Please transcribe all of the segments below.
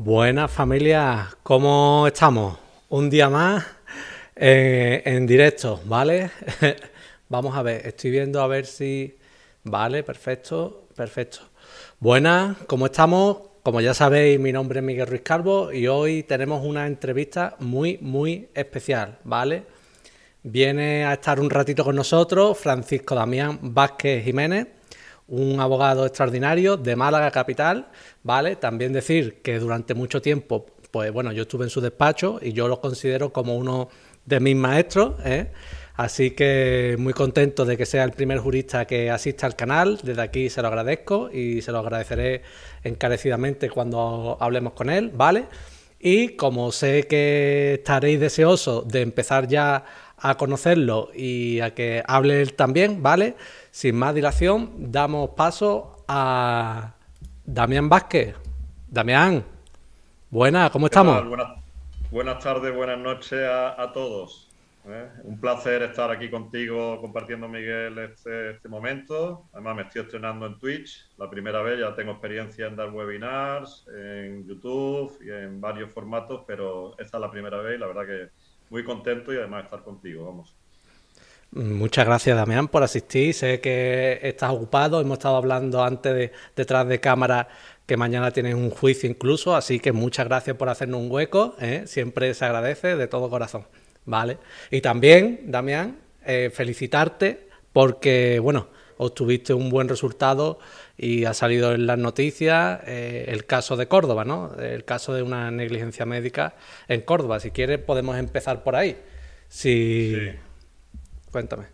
Buenas familia, ¿cómo estamos? Un día más eh, en directo, ¿vale? Vamos a ver, estoy viendo a ver si... Vale, perfecto, perfecto. Buenas, ¿cómo estamos? Como ya sabéis, mi nombre es Miguel Ruiz Calvo y hoy tenemos una entrevista muy, muy especial, ¿vale? Viene a estar un ratito con nosotros Francisco Damián Vázquez Jiménez, un abogado extraordinario de Málaga Capital, ¿vale? También decir que durante mucho tiempo, pues bueno, yo estuve en su despacho y yo lo considero como uno de mis maestros, ¿eh? Así que muy contento de que sea el primer jurista que asista al canal. Desde aquí se lo agradezco y se lo agradeceré encarecidamente cuando hablemos con él, ¿vale? Y como sé que estaréis deseosos de empezar ya a conocerlo y a que hable él también, ¿vale? Sin más dilación, damos paso a Damián Vázquez. Damián, buenas, ¿cómo estamos? Buenas, tardes, buenas noches a, todos. ¿eh? Un placer estar aquí contigo compartiendo, Miguel, este, este, momento. Además, me estoy estrenando en Twitch, la primera vez, ya tengo experiencia en dar webinars, en YouTube y en varios formatos, pero esta es la primera vez y la verdad que muy contento y además estar contigo, vamos. Muchas gracias, Damián, por asistir. Sé que estás ocupado. Hemos estado hablando antes de, detrás de cámara que mañana tienes un juicio incluso, así que muchas gracias por hacernos un hueco. ¿eh? Siempre se agradece de todo corazón. ¿Vale? Y también, Damián, eh, felicitarte porque, bueno, obtuviste un buen resultado y ha salido en las noticias eh, el caso de Córdoba, ¿no? El caso de una negligencia médica en Córdoba. Si quieres, podemos empezar por ahí. Si... Sí. Cuéntame.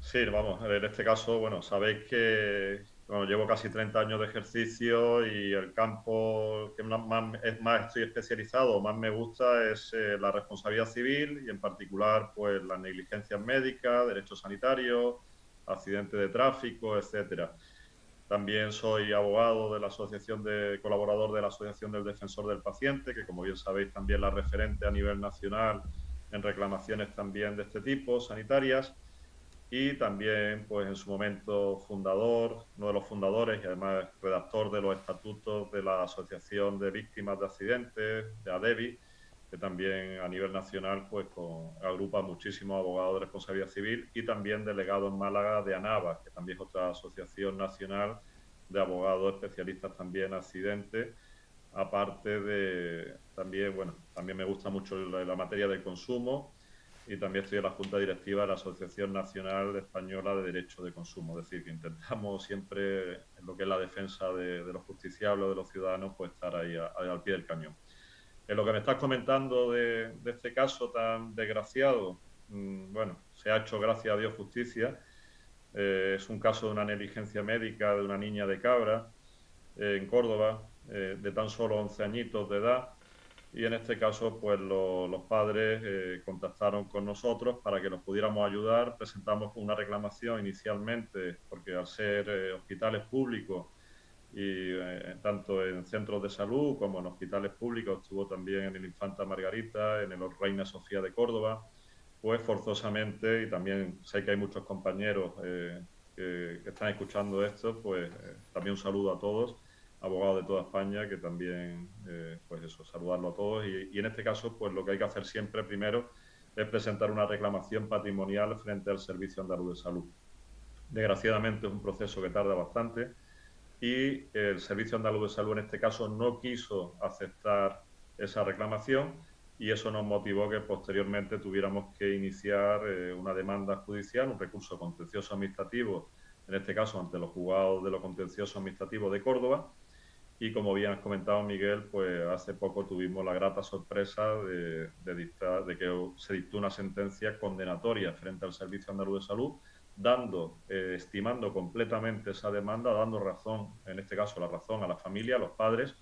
Sí, vamos, en este caso, bueno, sabéis que llevo casi 30 años de ejercicio y el campo que más, más estoy especializado, más me gusta es eh, la responsabilidad civil y en particular pues las negligencias médicas, derechos sanitarios, accidentes de tráfico, etcétera. También soy abogado de la Asociación de Colaborador de la Asociación del Defensor del Paciente, que como bien sabéis también la referente a nivel nacional en reclamaciones también de este tipo, sanitarias, y también, pues en su momento, fundador, uno de los fundadores y además redactor de los estatutos de la Asociación de Víctimas de Accidentes, de ADEVI, que también a nivel nacional pues con, agrupa muchísimos abogados de responsabilidad civil y también delegado en Málaga de ANAVA, que también es otra asociación nacional de abogados especialistas también en accidentes aparte de también, bueno, también me gusta mucho la, materia del consumo y también estoy en la Junta Directiva de la Asociación Nacional Española de Derecho de Consumo, es decir, que intentamos siempre en lo que es la defensa de, los justiciables, de los ciudadanos, pues estar ahí al pie del cañón. En lo que me estás comentando de, este caso tan desgraciado, mm, bueno, se ha hecho, gracias a Dios, justicia. Eh, es un caso de una negligencia médica de una niña de Cabra eh, en Córdoba, eh, de tan solo 11 añitos de edad. Y en este caso, pues los padres eh, contactaron con nosotros para que nos pudiéramos ayudar. Presentamos una reclamación inicialmente, porque al ser eh, hospitales públicos y tanto en centros de salud como en hospitales públicos, estuvo también en el Infanta Margarita, en el Reina Sofía de Córdoba, pues forzosamente, y también sé que hay muchos compañeros que, que, están escuchando esto, pues también un saludo a todos abogado de toda España, que también, eh, pues eso, saludarlo a todos. Y, en este caso, pues lo que hay que hacer siempre primero es presentar una reclamación patrimonial frente al Servicio Andaluz de Salud. Desgraciadamente es un proceso que tarda bastante y el Servicio Andaluz de Salud en este caso no quiso aceptar esa reclamación y eso nos motivó que posteriormente tuviéramos que iniciar eh, una demanda judicial, un recurso contencioso administrativo, en este caso ante los juzgados de lo contencioso administrativo de Córdoba, y como bien has comentado, Miguel, pues hace poco tuvimos la grata sorpresa de, de, que se dictó una sentencia condenatoria frente al Servicio Andaluz de Salud, dando, eh, estimando completamente esa demanda, dando razón, en este caso la razón a la familia, a los padres.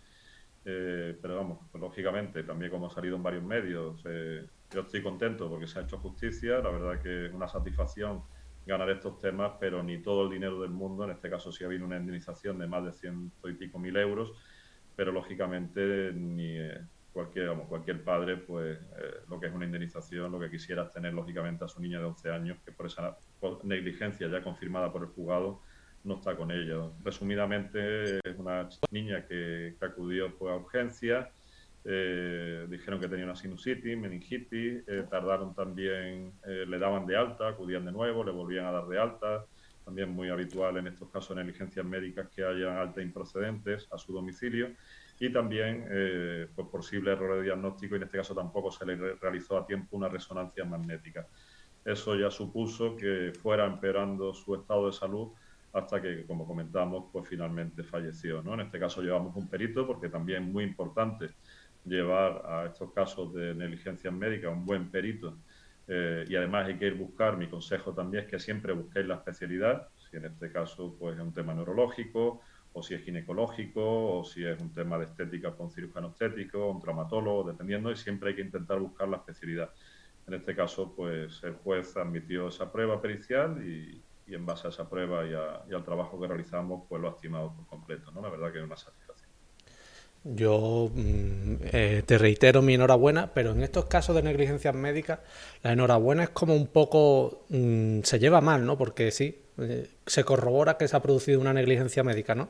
Eh, pero vamos, pues, lógicamente, también como ha salido en varios medios, eh, yo estoy contento porque se ha hecho justicia, la verdad que es una satisfacción ganar estos temas, pero ni todo el dinero del mundo, en este caso sí ha habido una indemnización de más de ciento y pico mil euros, pero lógicamente ni eh, cualquier, cualquier padre, pues eh, lo que es una indemnización, lo que quisiera es tener lógicamente a su niña de 11 años, que por esa negligencia ya confirmada por el juzgado, no está con ellos. Resumidamente, es una niña que, acudió pues, a urgencias, eh, dijeron que tenía una sinusitis, meningitis, eh, tardaron también, eh, le daban de alta, acudían de nuevo, le volvían a dar de alta, también muy habitual en estos casos de negligencias médicas que haya alta improcedentes a su domicilio y también por posible error de diagnóstico y en este caso tampoco se le realizó a tiempo una resonancia magnética. Eso ya supuso que fuera empeorando su estado de salud hasta que, como comentamos, pues finalmente falleció. ¿no? En este caso llevamos un perito porque también es muy importante llevar a estos casos de negligencia médica un buen perito eh, y además hay que ir buscar, mi consejo también es que siempre busquéis la especialidad, si en este caso pues es un tema neurológico o si es ginecológico o si es un tema de estética con cirujano estético, un traumatólogo, dependiendo, y siempre hay que intentar buscar la especialidad. En este caso, pues el juez admitió esa prueba pericial y, y en base a esa prueba y, al trabajo que realizamos, pues lo ha estimado por completo, ¿no? La verdad que es una satisfacción. Yo mm, eh, te reitero mi enhorabuena, pero en estos casos de negligencias médicas, la enhorabuena es como un poco, mm, se lleva mal, ¿no? Porque sí, eh, se corrobora que se ha producido una negligencia médica, ¿no?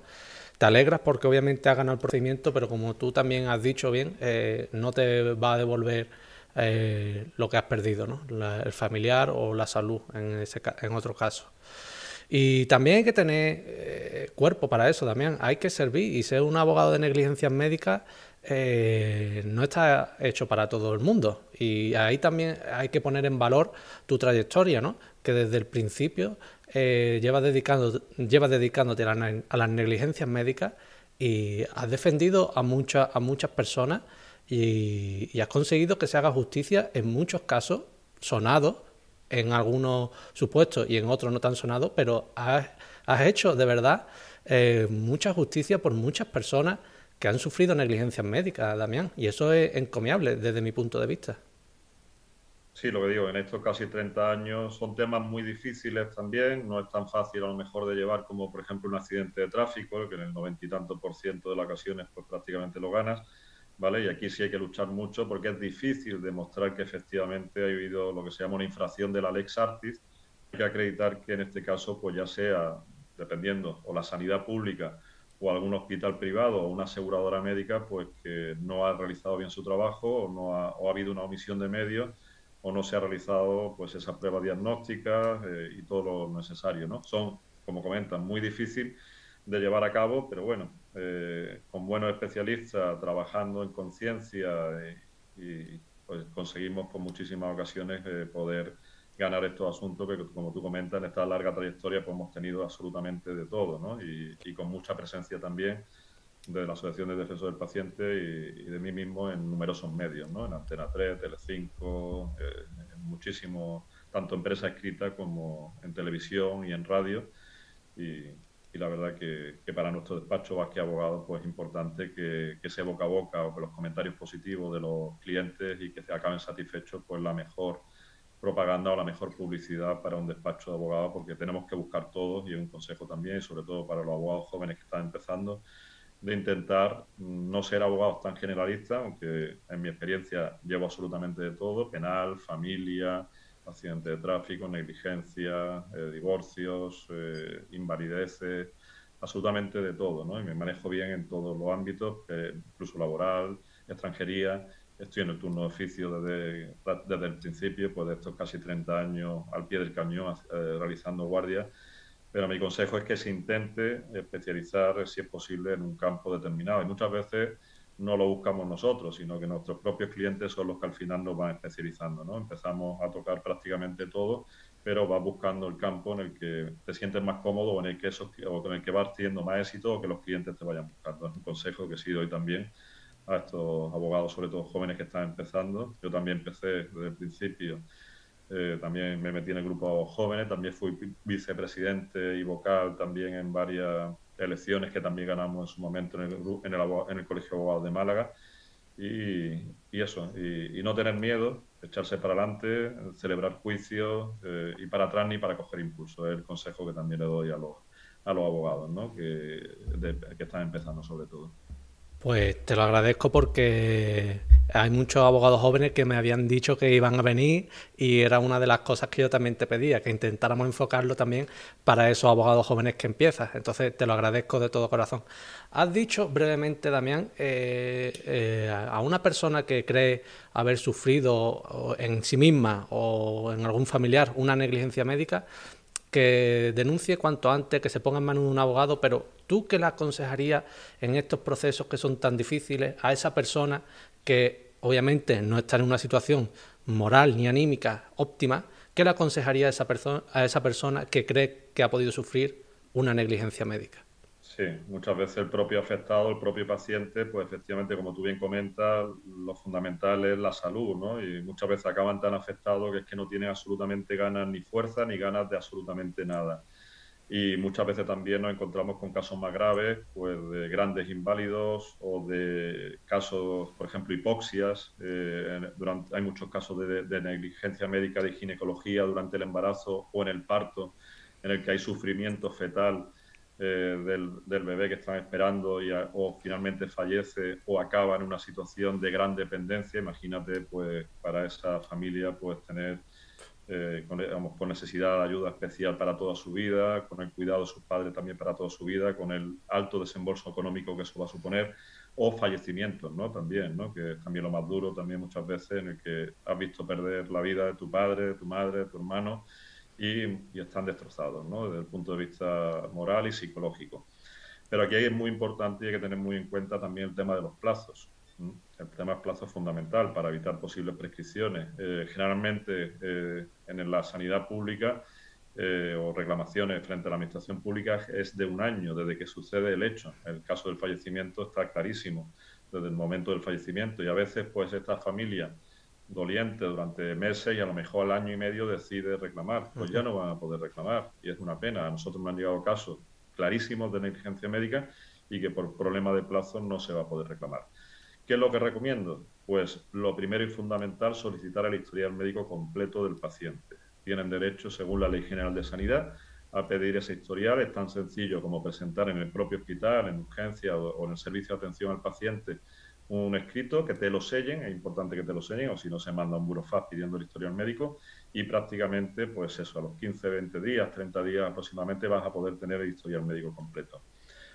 Te alegras porque obviamente ha ganado el procedimiento, pero como tú también has dicho bien, eh, no te va a devolver eh, lo que has perdido, ¿no? el familiar o la salud en, ese, en otro caso. Y también hay que tener eh, cuerpo para eso, también hay que servir y ser un abogado de negligencias médicas eh, no está hecho para todo el mundo. Y ahí también hay que poner en valor tu trayectoria, ¿no? que desde el principio llevas, dedicando, llevas dedicándote a, las negligencias médicas y has defendido a, muchas a muchas personas y, has conseguido que se haga justicia en muchos casos sonados, en algunos supuestos y en otros no tan sonados, pero has, hecho de verdad eh, mucha justicia por muchas personas que han sufrido negligencias médicas, Damián, y eso es encomiable desde mi punto de vista. Sí, lo que digo, en estos casi 30 años son temas muy difíciles también, no es tan fácil a lo mejor de llevar como por ejemplo un accidente de tráfico, que en el noventa y tanto por ciento de las ocasiones pues prácticamente lo ganas, ¿vale? Y aquí sí hay que luchar mucho porque es difícil demostrar que efectivamente ha habido lo que se llama una infracción de la Lex Artis. Hay que acreditar que en este caso, pues ya sea, dependiendo, o la sanidad pública o algún hospital privado o una aseguradora médica, pues que no ha realizado bien su trabajo o, no ha, o ha habido una omisión de medios o no se ha realizado pues esa prueba diagnóstica eh, y todo lo necesario, ¿no? Son, como comentan, muy difícil de llevar a cabo, pero bueno, eh, con buenos especialistas trabajando en conciencia eh, y, pues conseguimos con muchísimas ocasiones eh, poder ganar estos asuntos que, como tú comentas, en esta larga trayectoria pues, hemos tenido absolutamente de todo. Y, con mucha presencia también de la Asociación de Defensor del Paciente y, de mí mismo en numerosos medios, ¿no? En Antena 3, Telecinco, en muchísimos, tanto en prensa escrita como en televisión y en radio. Y, y la verdad que, para nuestro despacho Vázquez Abogados pues es importante que, que, ese boca a boca o que los comentarios positivos de los clientes y que se acaben satisfechos pues la mejor propaganda o la mejor publicidad para un despacho de abogados porque tenemos que buscar todos y es un consejo también y sobre todo para los abogados jóvenes que están empezando de intentar no ser abogados tan generalistas, aunque en mi experiencia llevo absolutamente de todo, penal, familia, accidentes de tráfico, negligencia, eh, divorcios, eh, invalideces, absolutamente de todo, ¿no? Y me manejo bien en todos los ámbitos, eh, incluso laboral, extranjería. Estoy en el turno de oficio desde, desde el principio, pues de estos casi 30 años al pie del cañón realizando guardias. Pero mi consejo es que se intente especializar, si es posible, en un campo determinado. Y muchas veces no lo buscamos nosotros, sino que nuestros propios clientes son los que al final nos van especializando. ¿no? Empezamos a tocar prácticamente todo, pero vas buscando el campo en el que te sientes más cómodo o en el que, eso, o en el que vas teniendo más éxito o que los clientes te vayan buscando. Es un consejo que sí doy también a estos abogados, sobre todo jóvenes que están empezando. Yo también empecé desde el principio. Eh, también me metí en el grupo jóvenes, también fui vicepresidente y vocal también en varias elecciones que también ganamos en su momento en el, en el, en el Colegio de Abogados de Málaga. Y, y eso, y, no tener miedo, echarse para adelante, celebrar juicios eh, y para atrás ni para coger impulso. Es el consejo que también le doy a los, a los abogados ¿no? que, que están empezando sobre todo. Pues te lo agradezco porque hay muchos abogados jóvenes que me habían dicho que iban a venir y era una de las cosas que yo también te pedía, que intentáramos enfocarlo también para esos abogados jóvenes que empiezas. Entonces te lo agradezco de todo corazón. Has dicho brevemente, Damián, eh, eh, a una persona que cree haber sufrido en sí misma o en algún familiar una negligencia médica, que denuncie cuanto antes, que se ponga en manos de un abogado, pero tú qué le aconsejarías en estos procesos que son tan difíciles a esa persona que obviamente no está en una situación moral ni anímica óptima, ¿qué le aconsejaría a esa, persona, a esa persona que cree que ha podido sufrir una negligencia médica? Sí, muchas veces el propio afectado, el propio paciente, pues efectivamente, como tú bien comentas, lo fundamental es la salud, ¿no? Y muchas veces acaban tan afectados que es que no tienen absolutamente ganas ni fuerza ni ganas de absolutamente nada. Y muchas veces también nos encontramos con casos más graves, pues de grandes inválidos o de casos, por ejemplo, hipoxias. Eh, durante, hay muchos casos de, de negligencia médica de ginecología durante el embarazo o en el parto, en el que hay sufrimiento fetal eh, del, bebé que están esperando y o finalmente fallece o acaba en una situación de gran dependencia, imagínate pues para esa familia pues tener eh, con, con, necesidad de ayuda especial para toda su vida, con el cuidado de sus padres también para toda su vida, con el alto desembolso económico que eso va a suponer, o fallecimientos, ¿no? También, ¿no? Que es también lo más duro también muchas veces en el que has visto perder la vida de tu padre, de tu madre, de tu hermano, y, están destrozados ¿no? desde el punto de vista moral y psicológico. Pero aquí es muy importante y hay que tener muy en cuenta también el tema de los plazos. El tema de plazos es fundamental para evitar posibles prescripciones. Eh, generalmente eh, en la sanidad pública eh, o reclamaciones frente a la administración pública es de un año desde que sucede el hecho. El caso del fallecimiento está clarísimo desde el momento del fallecimiento y a veces pues estas familias doliente durante meses y a lo mejor al año y medio decide reclamar, pues ya no van a poder reclamar y es una pena. A nosotros me han llegado casos clarísimos de negligencia médica y que por problema de plazo no se va a poder reclamar. ¿Qué es lo que recomiendo? Pues lo primero y fundamental, solicitar el historial médico completo del paciente. Tienen derecho, según la Ley General de Sanidad, a pedir ese historial. Es tan sencillo como presentar en el propio hospital, en urgencia o en el servicio de atención al paciente un escrito, que te lo sellen, es importante que te lo sellen, o si no se manda un burofax pidiendo el historial médico, y prácticamente, pues eso, a los 15, 20 días, 30 días aproximadamente vas a poder tener el historial médico completo.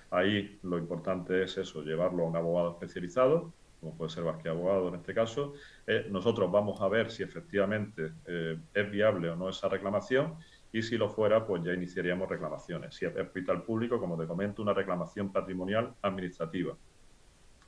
Ahí lo importante es eso, llevarlo a un abogado especializado, como puede ser Vázquez Abogado en este caso. Eh, nosotros vamos a ver si efectivamente eh, es viable o no esa reclamación y si lo fuera, pues ya iniciaríamos reclamaciones. Si es hospital público, como te comento, una reclamación patrimonial administrativa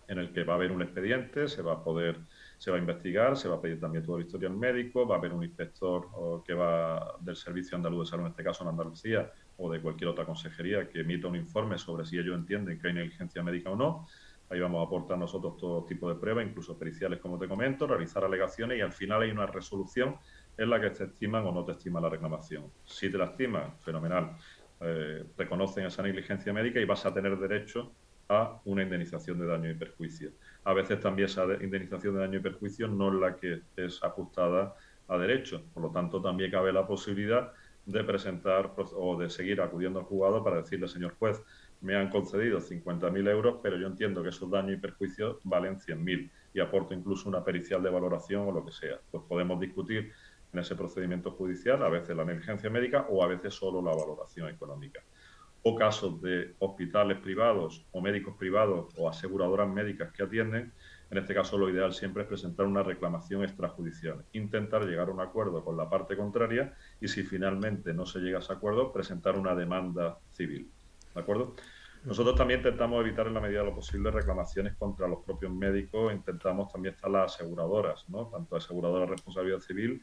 en el que va a haber un expediente, se va a poder, se va a investigar, se va a pedir también todo el historial médico, va a haber un inspector que va del Servicio Andaluz de Salud, en este caso en Andalucía, o de cualquier otra consejería, que emita un informe sobre si ellos entienden que hay negligencia médica o no. Ahí vamos a aportar nosotros todo tipo de pruebas, incluso periciales, como te comento, realizar alegaciones y al final hay una resolución en la que te estiman o no te estiman la reclamación. Si te la estiman, fenomenal. Eh, reconocen esa negligencia médica y vas a tener derecho a una indemnización de daño y perjuicio. A veces también esa indemnización de daño y perjuicio no es la que es ajustada a derecho. Por lo tanto, también cabe la posibilidad de presentar o de seguir acudiendo al juzgado para decirle, señor juez, me han concedido 50.000 euros, pero yo entiendo que esos daños y perjuicios valen 100.000 y aporto incluso una pericial de valoración o lo que sea. Pues podemos discutir en ese procedimiento judicial a veces la negligencia médica o a veces solo la valoración económica o casos de hospitales privados o médicos privados o aseguradoras médicas que atienden, en este caso lo ideal siempre es presentar una reclamación extrajudicial, intentar llegar a un acuerdo con la parte contraria y si finalmente no se llega a ese acuerdo, presentar una demanda civil. ¿De acuerdo? Nosotros también intentamos evitar en la medida de lo posible reclamaciones contra los propios médicos, intentamos también estar las aseguradoras, ¿no? tanto aseguradoras de responsabilidad civil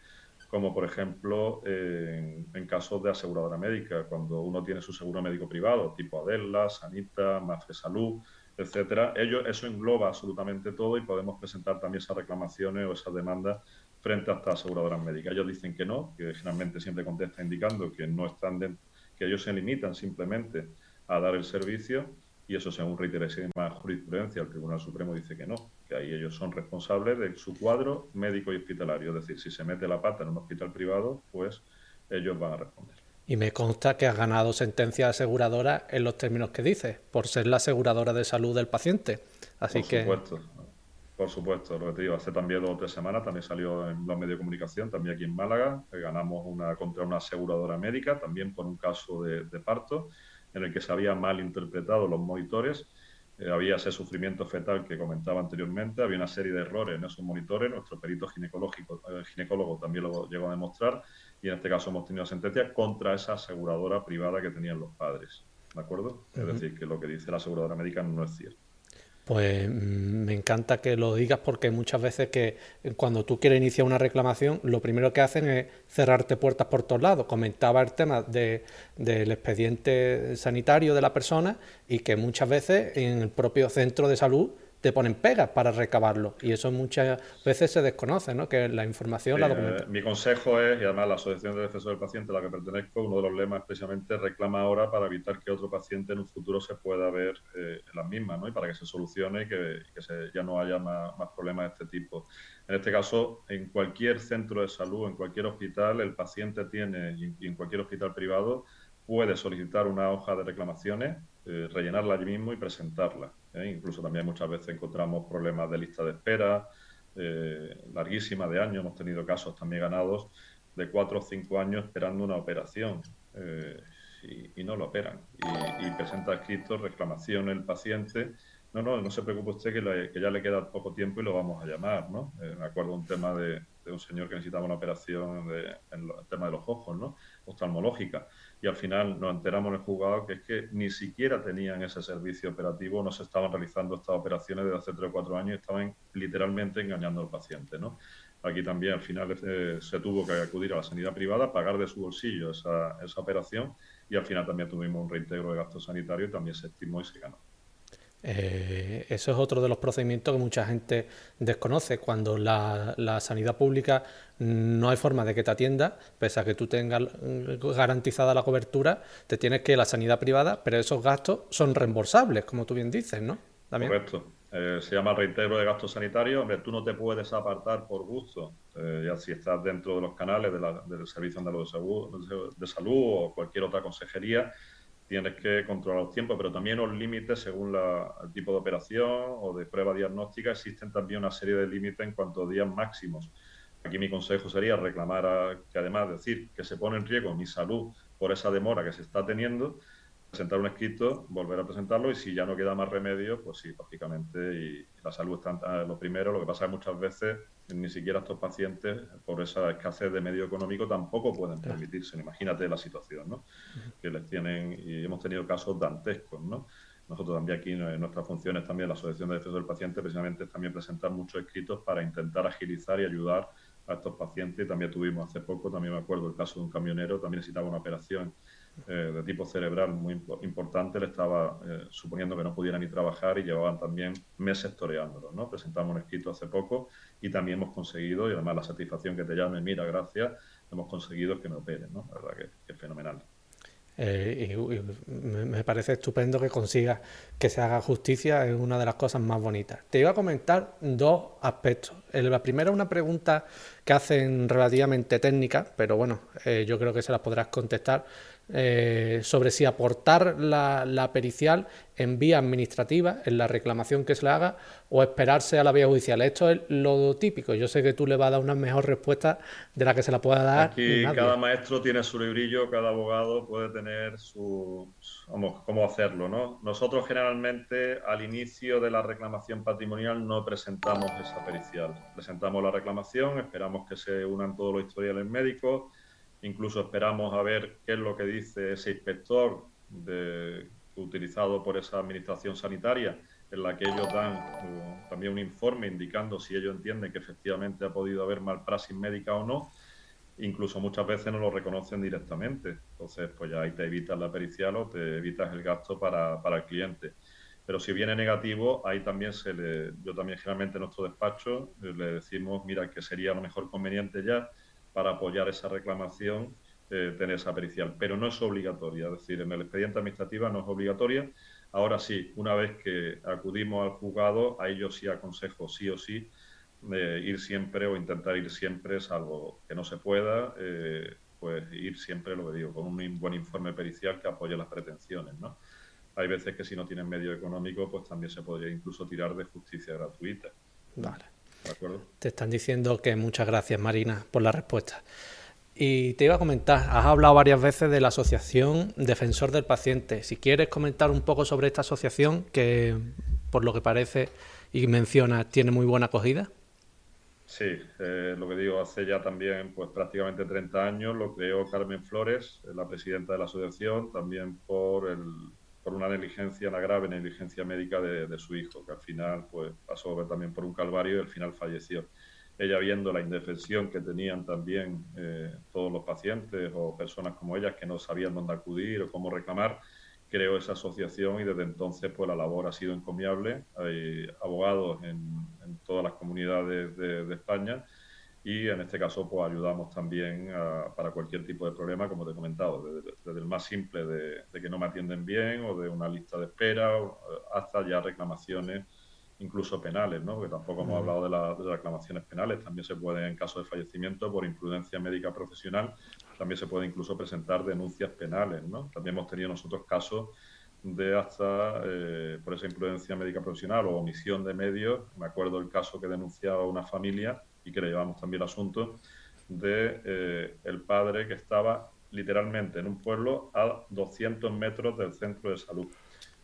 como por ejemplo en, casos de aseguradora médica, cuando uno tiene su seguro médico privado, tipo Adela, Sanita, Mafre Salud, etcétera. Ello, eso engloba absolutamente todo y podemos presentar también esas reclamaciones o esas demandas frente a estas aseguradoras médicas. Ellos dicen que no, que generalmente siempre contesta indicando que no están que ellos se limitan simplemente a dar el servicio y eso según más jurisprudencia, el Tribunal Supremo dice que no, que ahí ellos son responsables de su cuadro médico y hospitalario. Es decir, si se mete la pata en un hospital privado, pues ellos van a responder. Y me consta que has ganado sentencia aseguradora en los términos que dices, por ser la aseguradora de salud del paciente. Así por que. Supuesto. Por supuesto, lo que te digo, hace también dos o tres semanas también salió en los medios de comunicación, también aquí en Málaga, ganamos una contra una aseguradora médica, también por un caso de, parto, en el que se habían mal interpretado los monitores, eh, había ese sufrimiento fetal que comentaba anteriormente, había una serie de errores en esos monitores, nuestro perito ginecológico, eh, ginecólogo también lo llegó a demostrar, y en este caso hemos tenido sentencia contra esa aseguradora privada que tenían los padres, ¿de acuerdo? Es decir, que lo que dice la aseguradora médica no es cierto. Pues mm, me encanta que lo digas porque muchas veces que cuando tú quieres iniciar una reclamación, lo primero que hacen es cerrarte puertas por todos lados. Comentaba el tema de, del expediente sanitario de la persona y que muchas veces en el propio centro de salud te ponen pegas para recabarlo y eso muchas veces se desconoce, ¿no? que la información la documentación. Eh, mi consejo es, y además la Asociación de Defensor del Paciente a la que pertenezco, uno de los lemas precisamente reclama ahora para evitar que otro paciente en un futuro se pueda ver eh, las mismas ¿no? y para que se solucione y que, ya no haya más, problemas de este tipo. En este caso, en cualquier centro de salud, en cualquier hospital, el paciente tiene, y en cualquier hospital privado, puede solicitar una hoja de reclamaciones, eh, rellenarla allí mismo y presentarla. ¿eh? Incluso también muchas veces encontramos problemas de lista de espera, eh, larguísima de años. Hemos tenido casos también ganados de cuatro o cinco años esperando una operación y, no lo operan. Y, presenta escrito reclamación el paciente. No, no, no se preocupe usted que, ya le queda poco tiempo y lo vamos a llamar, ¿no? me acuerdo un tema de, un señor que necesitaba una operación de, en el tema de los ojos, ¿no? Oftalmológica y al final nos enteramos en el juzgado que es que ni siquiera tenían ese servicio operativo, no se estaban realizando estas operaciones desde hace tres o cuatro años y estaban literalmente engañando al paciente. ¿no? Aquí también al final eh, se tuvo que acudir a la sanidad privada, pagar de su bolsillo esa, esa operación y al final también tuvimos un reintegro de gastos sanitarios y también se estimó y se ganó. Eh, eso es otro de los procedimientos que mucha gente desconoce. Cuando la, sanidad pública no hay forma de que te atienda, pese a que tú tengas garantizada la cobertura, te tienes que ir a la sanidad privada, pero esos gastos son reembolsables, como tú bien dices, ¿no? Correcto. Eh, se llama reintegro de gastos sanitarios. Hombre, tú no te puedes apartar por gusto, eh, ya si estás dentro de los canales del Servicio de Salud o cualquier otra consejería tienes que controlar los tiempos, pero también los límites según el tipo de operación o de prueba diagnóstica. Existen también una serie de límites en cuanto a días máximos. Aquí mi consejo sería reclamar que además de decir que se pone en riesgo mi salud por esa demora que se está teniendo, presentar un escrito, volver a presentarlo y si ya no queda más remedio, pues sí, lógicamente, y la salud está lo primero. Lo que pasa es que muchas veces ni siquiera estos pacientes, por esa escasez de medio económico, tampoco pueden permitirse. Imagínate la situación, ¿no? Que les tienen, y hemos tenido casos dantescos, ¿no? Nosotros también aquí en nuestras funciones, también la Asociación de Defensor del Paciente, precisamente es también presentar muchos escritos para intentar agilizar y ayudar a estos pacientes. También tuvimos hace poco, también me acuerdo el caso de un camionero, también necesitaba una operación eh, de tipo cerebral muy importante, le estaba eh, suponiendo que no pudiera ni trabajar y llevaban también meses toreándolo. ¿no? Presentamos un escrito hace poco y también hemos conseguido, y además la satisfacción que te llame, mira, gracias, hemos conseguido que me operen, ¿no? La verdad que, es fenomenal. Eh, me parece estupendo que consigas que se haga justicia, es una de las cosas más bonitas. Te iba a comentar dos aspectos. La primera, una pregunta que hacen relativamente técnica, pero bueno, yo creo que se las podrás contestar eh, sobre si aportar la, pericial en vía administrativa, en la reclamación que se le haga, o esperarse a la vía judicial. Esto es lo típico. Yo sé que tú le vas a dar una mejor respuesta de la que se la pueda dar. Aquí cada maestro tiene su librillo, cada abogado puede tener su, vamos, cómo hacerlo, ¿no? Nosotros generalmente al inicio de la reclamación patrimonial no presentamos esa pericial. Presentamos la reclamación, esperamos que se unan todos los historiales médicos Incluso esperamos a ver qué es lo que dice ese inspector utilizado por esa administración sanitaria, en la que ellos dan uh, también un informe indicando si ellos entienden que efectivamente ha podido haber malpraxis médica o no. Incluso muchas veces no lo reconocen directamente. Entonces, pues ya ahí te evitas la pericial o te evitas el gasto para, para el cliente. Pero si viene negativo, ahí también se le, yo también generalmente en nuestro despacho eh, le decimos, mira, que sería lo mejor conveniente ya para apoyar esa reclamación eh, tener esa pericial, pero no es obligatoria, es decir, en el expediente administrativo no es obligatoria. Ahora sí, una vez que acudimos al juzgado, a ellos sí aconsejo sí o sí eh, ir siempre o intentar ir siempre, salvo que no se pueda, eh, pues ir siempre, lo que digo, con un buen informe pericial que apoye las pretensiones, ¿no? Hay veces que si no tienen medio económico, pues también se podría incluso tirar de justicia gratuita. Vale. Te están diciendo que muchas gracias, Marina, por la respuesta. Y te iba a comentar, has hablado varias veces de la Asociación Defensor del Paciente. Si quieres comentar un poco sobre esta asociación, que por lo que parece y menciona tiene muy buena acogida. Sí, eh, lo que digo, hace ya también pues prácticamente 30 años lo creó Carmen Flores, la presidenta de la asociación, también por el, por una negligencia, una grave negligencia médica de, su hijo, que al final pues, pasó también por un calvario y al final falleció. Ella viendo la indefensión que tenían también eh, todos los pacientes o personas como ellas que no sabían dónde acudir o cómo reclamar, creó esa asociación y desde entonces pues la labor ha sido encomiable. Hay abogados en, todas las comunidades de España y en este caso pues ayudamos también para cualquier tipo de problema, como te he comentado, desde, el más simple de, que no me atienden bien o de una lista de espera hasta ya reclamaciones incluso penales, ¿no? porque tampoco hemos hablado de, las reclamaciones penales, también se puede en caso de fallecimiento por imprudencia médica profesional, también se puede incluso presentar denuncias penales, ¿no? También hemos tenido nosotros casos de hasta eh, por esa imprudencia médica profesional o omisión de medios. Me acuerdo el caso que denunciaba una familia y que le llevamos también el asunto de eh, el padre que estaba literalmente en un pueblo a 200 metros del centro de salud.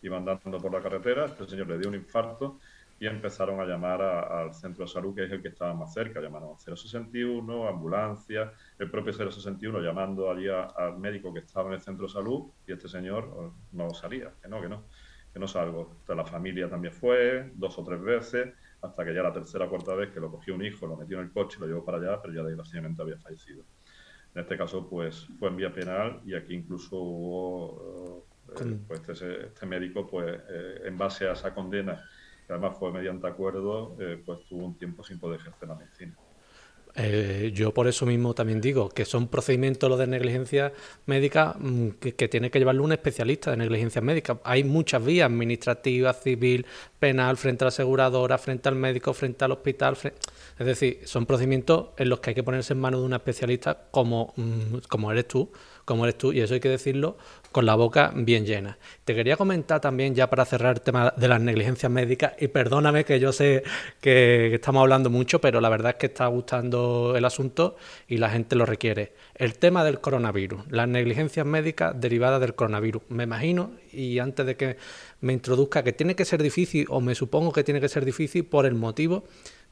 Iba andando por la carretera, este señor le dio un infarto y empezaron a llamar al centro de salud, que es el que estaba más cerca. Llamaron al 061, ambulancia, el propio 061 llamando allí al médico que estaba en el centro de salud y este señor oh, no salía, que no, que no, que no salgo. la familia también fue, dos o tres veces, hasta que ya la tercera o cuarta vez que lo cogió un hijo, lo metió en el coche, lo llevó para allá, pero ya desgraciadamente había fallecido. En este caso, pues fue en vía penal y aquí incluso hubo, eh, pues este, este, médico, pues eh, en base a esa condena, que además fue mediante acuerdo, eh, pues tuvo un tiempo sin poder ejercer la medicina. Eh, yo por eso mismo también digo que son procedimientos los de negligencia médica mm, que, tiene que llevarlo un especialista de negligencia médica. Hay muchas vías, administrativa, civil, penal, frente a la aseguradora, frente al médico, frente al hospital. Es decir, son procedimientos en los que hay que ponerse en manos de un especialista como, mm, como eres tú como eres tú, y eso hay que decirlo con la boca bien llena. Te quería comentar también, ya para cerrar el tema de las negligencias médicas, y perdóname que yo sé que estamos hablando mucho, pero la verdad es que está gustando el asunto y la gente lo requiere. El tema del coronavirus, las negligencias médicas derivadas del coronavirus. Me imagino, y antes de que me introduzca, que tiene que ser difícil, o me supongo que tiene que ser difícil por el motivo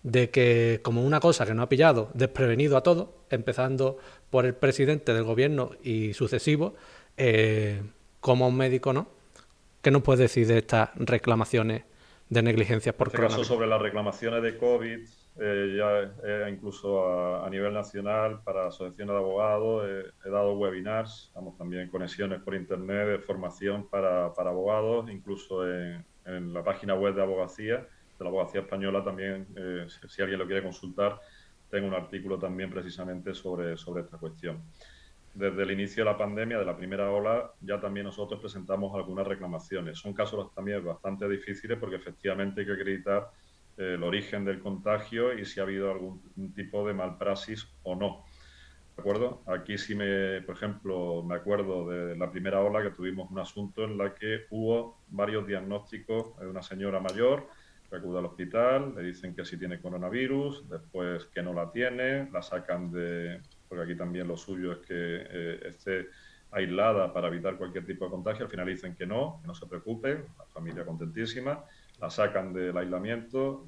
de que como una cosa que no ha pillado desprevenido a todos, empezando por el presidente del gobierno y sucesivo, eh, como un médico, ¿no? ¿Qué nos puede decir de estas reclamaciones de negligencias por este caso sobre las reclamaciones de COVID, eh, ya eh, incluso a, nivel nacional para asociaciones de abogados he dado webinars, damos también conexiones por internet de formación para, abogados, incluso en, en la página web de abogacía de la abogacía española también, eh, si, alguien lo quiere consultar, tengo un artículo también precisamente sobre, sobre esta cuestión. Desde el inicio de la pandemia, de la primera ola, ya también nosotros presentamos algunas reclamaciones. Son casos también bastante difíciles porque efectivamente hay que acreditar eh, el origen del contagio y si ha habido algún tipo de malpraxis o no. ¿De acuerdo? Aquí sí me, por ejemplo, me acuerdo de la primera ola que tuvimos un asunto en la que hubo varios diagnósticos de una señora mayor que acude al hospital, le dicen que sí tiene coronavirus, después que no la tiene, la sacan de, porque aquí también lo suyo es que eh, esté aislada para evitar cualquier tipo de contagio, al final dicen que no, que no se preocupe, la familia contentísima, la sacan del aislamiento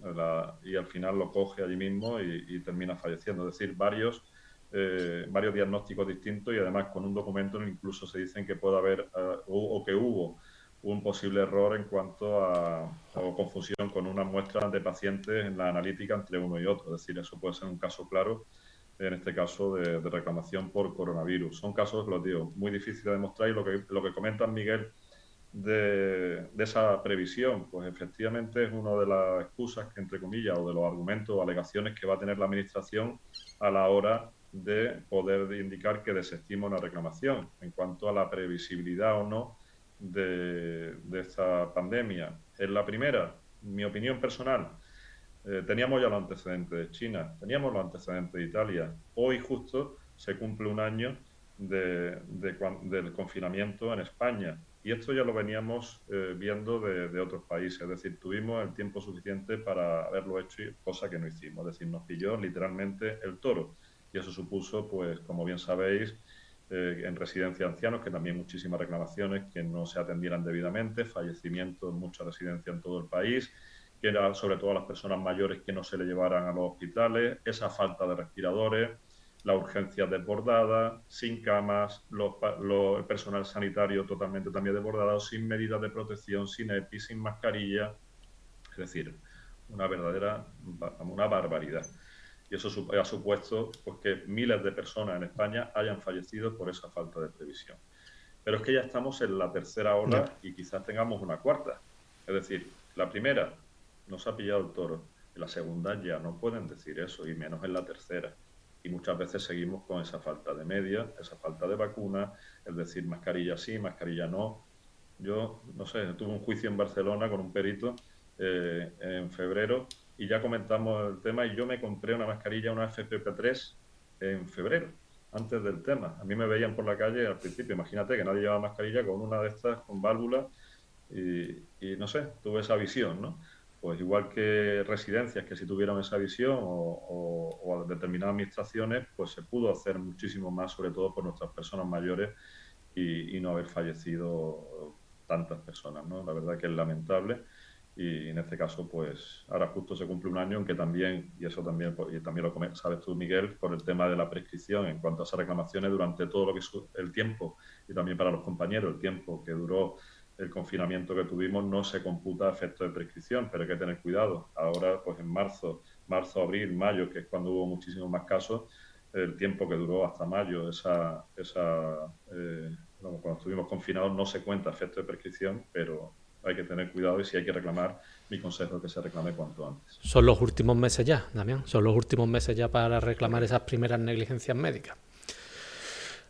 y al final lo coge allí mismo y, termina falleciendo. Es decir, varios, eh, varios diagnósticos distintos y además con un documento incluso se dicen que puede haber eh, o que hubo un posible error en cuanto a confusión con una muestra de pacientes en la analítica entre uno y otro. Es decir, eso puede ser un caso claro, en este caso de, reclamación por coronavirus. Son casos, lo digo, muy difíciles de demostrar y lo que, lo que comenta Miguel de, de, esa previsión, pues efectivamente es una de las excusas, que, entre comillas, o de los argumentos o alegaciones que va a tener la Administración a la hora de poder indicar que desestima una reclamación. En cuanto a la previsibilidad o no de, esta pandemia. Es la primera, mi opinión personal. Eh, teníamos ya los antecedentes de China, teníamos los antecedentes de Italia. Hoy justo se cumple un año de, del confinamiento en España. Y esto ya lo veníamos eh, viendo de, otros países, es decir, tuvimos el tiempo suficiente para haberlo hecho, cosa que no hicimos, es decir, nos pilló literalmente el toro. Y eso supuso, pues, como bien sabéis, eh, en residencia de ancianos, que también muchísimas reclamaciones que no se atendieran debidamente, fallecimientos en muchas residencias en todo el país, que era sobre todo a las personas mayores que no se le llevaran a los hospitales, esa falta de respiradores, la urgencia desbordada, sin camas, el personal sanitario totalmente también desbordado, sin medidas de protección, sin EPI, sin mascarilla. Es decir, una verdadera una barbaridad. Y eso ha supuesto pues, que miles de personas en España hayan fallecido por esa falta de previsión. Pero es que ya estamos en la tercera ola y quizás tengamos una cuarta. Es decir, la primera nos ha pillado el toro, la segunda ya no pueden decir eso, y menos en la tercera y muchas veces seguimos con esa falta de media, esa falta de vacuna, el decir mascarilla sí, mascarilla no. Yo, no sé, tuve un juicio en Barcelona con un perito eh, en febrero y ya comentamos el tema y yo me compré una mascarilla, una FFP3 en febrero, antes del tema. A mí me veían por la calle al principio, imagínate que nadie llevaba mascarilla con una de estas con válvula y, y no sé, tuve esa visión, ¿no? pues igual que residencias que si tuvieron esa visión o, o, determinadas administraciones, pues se pudo hacer muchísimo más, sobre todo por nuestras personas mayores y, no haber fallecido tantas personas, ¿no? La verdad que es lamentable y en este caso, pues ahora justo se cumple un año en que también, y eso también, y también lo sabes tú, Miguel, por el tema de la prescripción en cuanto a esas reclamaciones durante todo lo que es el tiempo y también para los compañeros, el tiempo que duró el confinamiento que tuvimos no se computa efecto de prescripción, pero hay que tener cuidado. Ahora, pues en marzo, marzo, abril, mayo, que es cuando hubo muchísimos más casos, el tiempo que duró hasta mayo, esa, esa eh, cuando estuvimos confinados no se cuenta efecto de prescripción, pero hay que tener cuidado y si hay que reclamar, mi consejo es que se reclame cuanto antes. Son los últimos meses ya, Damián, son los últimos meses ya para reclamar esas primeras negligencias médicas.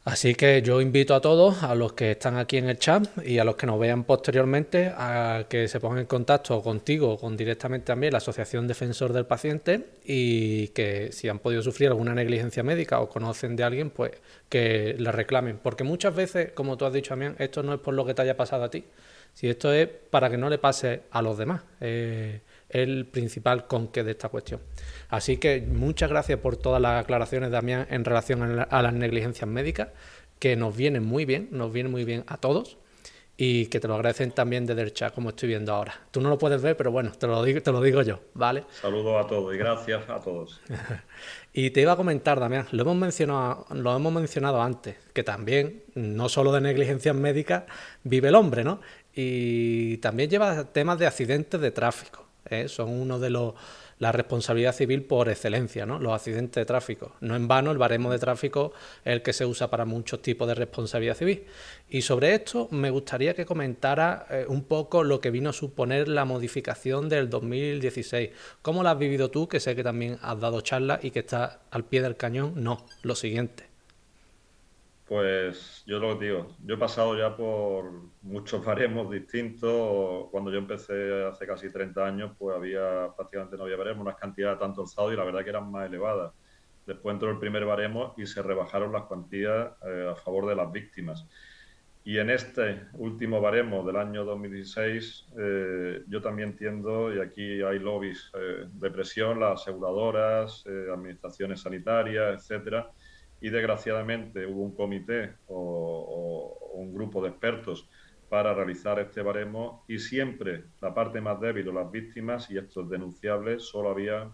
Así que yo invito a todos, a los que están aquí en el chat y a los que nos vean posteriormente, a que se pongan en contacto contigo con directamente también la Asociación Defensor del Paciente y que si han podido sufrir alguna negligencia médica o conocen de alguien, pues que la reclamen. Porque muchas veces, como tú has dicho, también, esto no es por lo que te haya pasado a ti, si esto es para que no le pase a los demás. Eh, el principal conque de esta cuestión. Así que muchas gracias por todas las aclaraciones, Damián, en relación a, las negligencias médicas, que nos vienen muy bien, nos vienen muy bien a todos y que te lo agradecen también desde el chat, como estoy viendo ahora. Tú no lo puedes ver, pero bueno, te lo digo, te lo digo yo, ¿vale? Saludos a todos y gracias a todos. y te iba a comentar, Damián, lo hemos, mencionado, lo hemos mencionado antes, que también, no solo de negligencias médicas, vive el hombre, ¿no? Y también lleva temas de accidentes de tráfico. ¿eh? son uno de los la responsabilidad civil por excelencia, ¿no? los accidentes de tráfico. No en vano el baremo de tráfico es el que se usa para muchos tipos de responsabilidad civil. Y sobre esto me gustaría que comentara eh, un poco lo que vino a suponer la modificación del 2016. ¿Cómo la has vivido tú, que sé que también has dado charlas y que estás al pie del cañón? No, lo siguiente. Pues yo lo digo, yo he pasado ya por muchos baremos distintos. Cuando yo empecé hace casi 30 años, pues había prácticamente no había baremos, unas cantidades tanto alzadas y la verdad que eran más elevadas. Después entró el primer baremo y se rebajaron las cuantías eh, a favor de las víctimas. Y en este último baremo del año 2016, eh, yo también entiendo, y aquí hay lobbies eh, de presión, las aseguradoras, administraciones sanitarias, etcétera, y desgraciadamente hubo un comité o, un grupo de expertos para realizar este baremo y siempre la parte más débil o las víctimas, y esto es denunciable, solo había,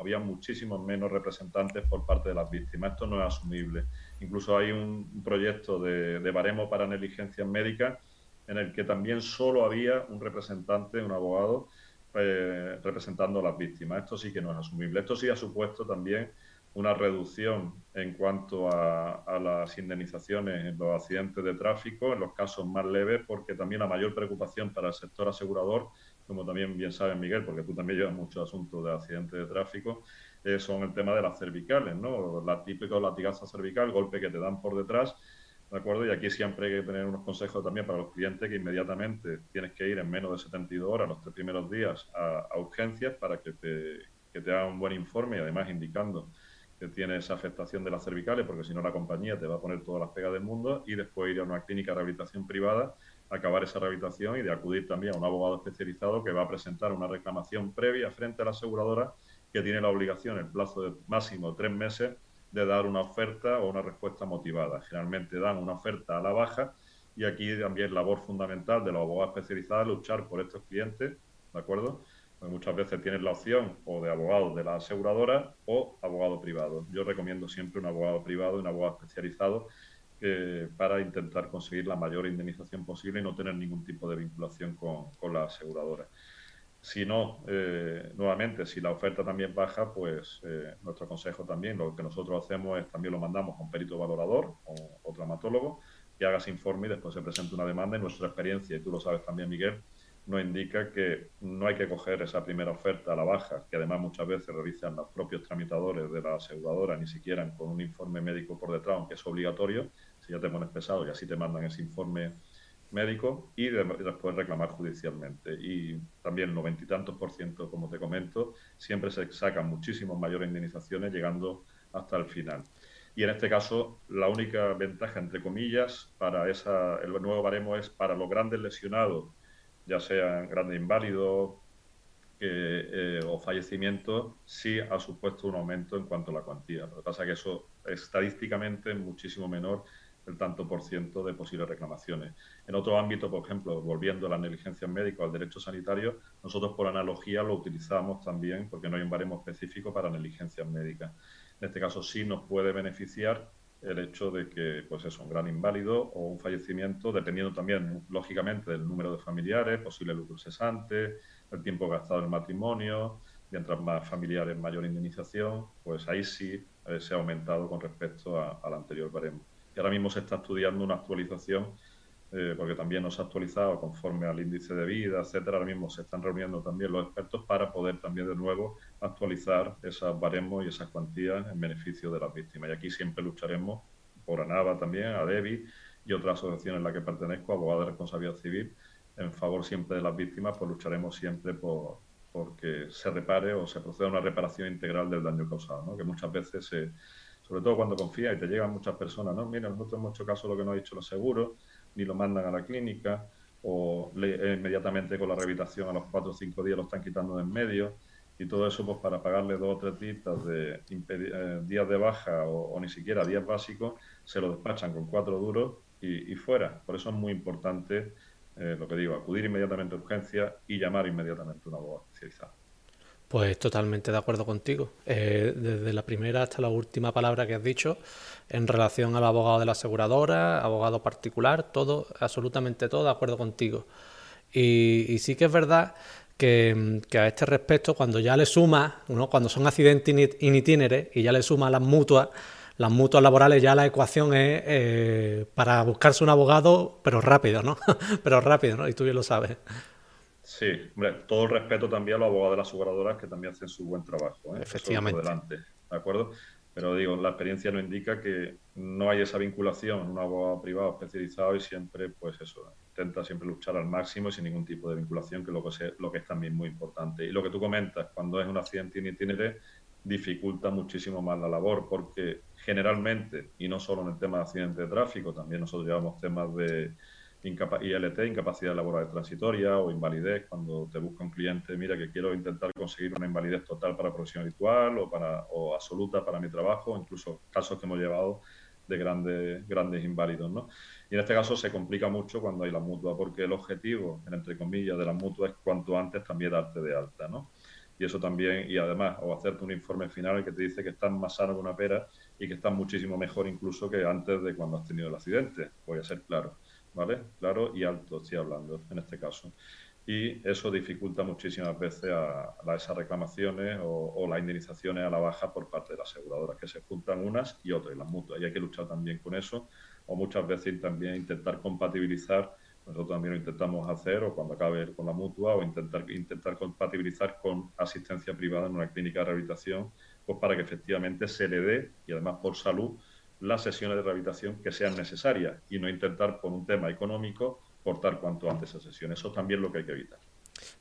había muchísimos menos representantes por parte de las víctimas. Esto no es asumible. Incluso hay un proyecto de, baremo para negligencias médicas en el que también solo había un representante, un abogado, eh, representando a las víctimas. Esto sí que no es asumible. Esto sí ha supuesto también una reducción en cuanto a, las indemnizaciones en los accidentes de tráfico, en los casos más leves, porque también la mayor preocupación para el sector asegurador, como también bien sabe Miguel, porque tú también llevas muchos asuntos de accidentes de tráfico, eh, son el tema de las cervicales, ¿no? La típica latigazo cervical, golpe que te dan por detrás, ¿de acuerdo? Y aquí siempre hay que tener unos consejos también para los clientes que inmediatamente tienes que ir en menos de 72 horas, los tres primeros días, a, urgencias para que te, que te hagan un buen informe y además indicando que tiene esa afectación de las cervicales, porque si no la compañía te va a poner todas las pegas del mundo y después ir a una clínica de rehabilitación privada acabar esa rehabilitación y de acudir también a un abogado especializado que va a presentar una reclamación previa frente a la aseguradora que tiene la obligación en plazo de máximo tres meses de dar una oferta o una respuesta motivada. Generalmente dan una oferta a la baja y aquí también labor fundamental de los abogados especializados luchar por estos clientes, ¿de acuerdo? Muchas veces tienen la opción o de abogado de la aseguradora o abogado privado. Yo recomiendo siempre un abogado privado y un abogado especializado para intentar conseguir la mayor indemnización posible y no tener ningún tipo de vinculación con, la aseguradora. Si no, eh, nuevamente, si la oferta también baja, pues eh, nuestro consejo también, lo que nosotros hacemos es también lo mandamos a un perito valorador o otro traumatólogo que haga ese informe y después se presenta una demanda. Y nuestra experiencia, y tú lo sabes también, Miguel, nos indica que no hay que coger esa primera oferta a la baja, que además muchas veces realizan los propios tramitadores de la aseguradora, ni siquiera con un informe médico por detrás, aunque es obligatorio, si ya te pones pesado y así te mandan ese informe médico y, después reclamar judicialmente. Y también el noventa y tantos por ciento, como te comento, siempre se sacan muchísimas mayores indemnizaciones llegando hasta el final. Y en este caso, la única ventaja, entre comillas, para esa, el nuevo baremo es para los grandes lesionados, ya sean grandes inválidos eh, o fallecimientos, sí ha supuesto un aumento en cuanto a la cuantía. Lo que pasa es que eso estadísticamente es muchísimo menor el tanto por ciento de posibles reclamaciones. En otro ámbito, por ejemplo, volviendo a la negligencia médica o al derecho sanitario, nosotros por analogía lo utilizamos también porque no hay un baremo específico para negligencias médicas. En este caso sí nos puede beneficiar el hecho de que pues es un gran inválido o un fallecimiento, dependiendo también, lógicamente, del número de familiares, posible lucro cesante, el tiempo gastado en matrimonio, mientras más familiares, mayor indemnización, pues ahí sí eh, se ha aumentado con respecto al anterior baremo. Y ahora mismo se está estudiando una actualización, eh, porque también nos ha actualizado conforme al índice de vida, etcétera. Ahora mismo se están reuniendo también los expertos para poder también de nuevo actualizar esas baremos y esas cuantías en beneficio de las víctimas. Y aquí siempre lucharemos por ANAVA también, a DEBI y otras asociaciones en las que pertenezco, Abogados de Responsabilidad Civil, en favor siempre de las víctimas, pues lucharemos siempre por porque se repare o se proceda a una reparación integral del daño causado, que muchas veces sobre todo cuando confía y te llegan muchas personas, no, mira, nosotros hemos hecho caso lo que nos ha dicho los seguros, ni lo mandan a la clínica, o eh, inmediatamente con la rehabilitación a los cuatro o cinco días lo están quitando de en medio, y todo eso pues para pagarle dos o tres días de, eh, días de baja o, ni siquiera días básicos, se lo despachan con cuatro duros y, fuera. Por eso es muy importante, eh, lo que digo, acudir inmediatamente a urgencia y llamar inmediatamente a un abogado especializado. Pues totalmente de acuerdo contigo. Eh, desde la primera hasta la última palabra que has dicho, en relación al abogado de la aseguradora, abogado particular, todo, absolutamente todo de acuerdo contigo. Y, sí que es verdad que, a este respecto, cuando ya le suma, cuando son accidentes in itinere y ya le suma las mutuas, las mutuas laborales ya la ecuación es eh, para buscarse un abogado, pero rápido, ¿no? pero rápido, ¿no? Y tú bien lo sabes. Sí, hombre, todo el respeto también a los abogados de las aseguradoras que también hacen su buen trabajo. ¿eh? Efectivamente. Delante, ¿De acuerdo? Pero digo, la experiencia nos indica que no hay esa vinculación un abogado privado especializado y siempre, pues eso, intenta siempre luchar al máximo y sin ningún tipo de vinculación, que es lo que, lo que es también muy importante. Y lo que tú comentas, cuando es un accidente itinerante, dificulta muchísimo más la labor, porque generalmente, y no solo en el tema de accidentes de tráfico, también nosotros llevamos temas de ILT, incapacidad laboral transitoria o invalidez, cuando te busca un cliente, mira que quiero intentar conseguir una invalidez total para profesión habitual o, para, o absoluta para mi trabajo, incluso casos que hemos llevado de grandes, grandes inválidos. ¿no? Y en este caso se complica mucho cuando hay la mutua, porque el objetivo, entre comillas, de la mutua es cuanto antes también darte de alta. ¿no? Y eso también, y además, o hacerte un informe final que te dice que estás más sano que una pera y que estás muchísimo mejor incluso que antes de cuando has tenido el accidente, voy a ser claro. ¿Vale? Claro y alto estoy hablando en este caso. Y eso dificulta muchísimas veces a, esas reclamaciones o, las indemnizaciones a la baja por parte de las aseguradoras, que se juntan unas y otras, y las mutuas. Y hay que luchar también con eso, o muchas veces también intentar compatibilizar nosotros también lo intentamos hacer o cuando acabe con la mutua o intentar, intentar compatibilizar con asistencia privada en una clínica de rehabilitación, pues para que efectivamente se le dé, y además por salud, las sesiones de rehabilitación que sean necesarias y no intentar por un tema económico cortar cuanto antes esa sesión. Eso también es lo que hay que evitar.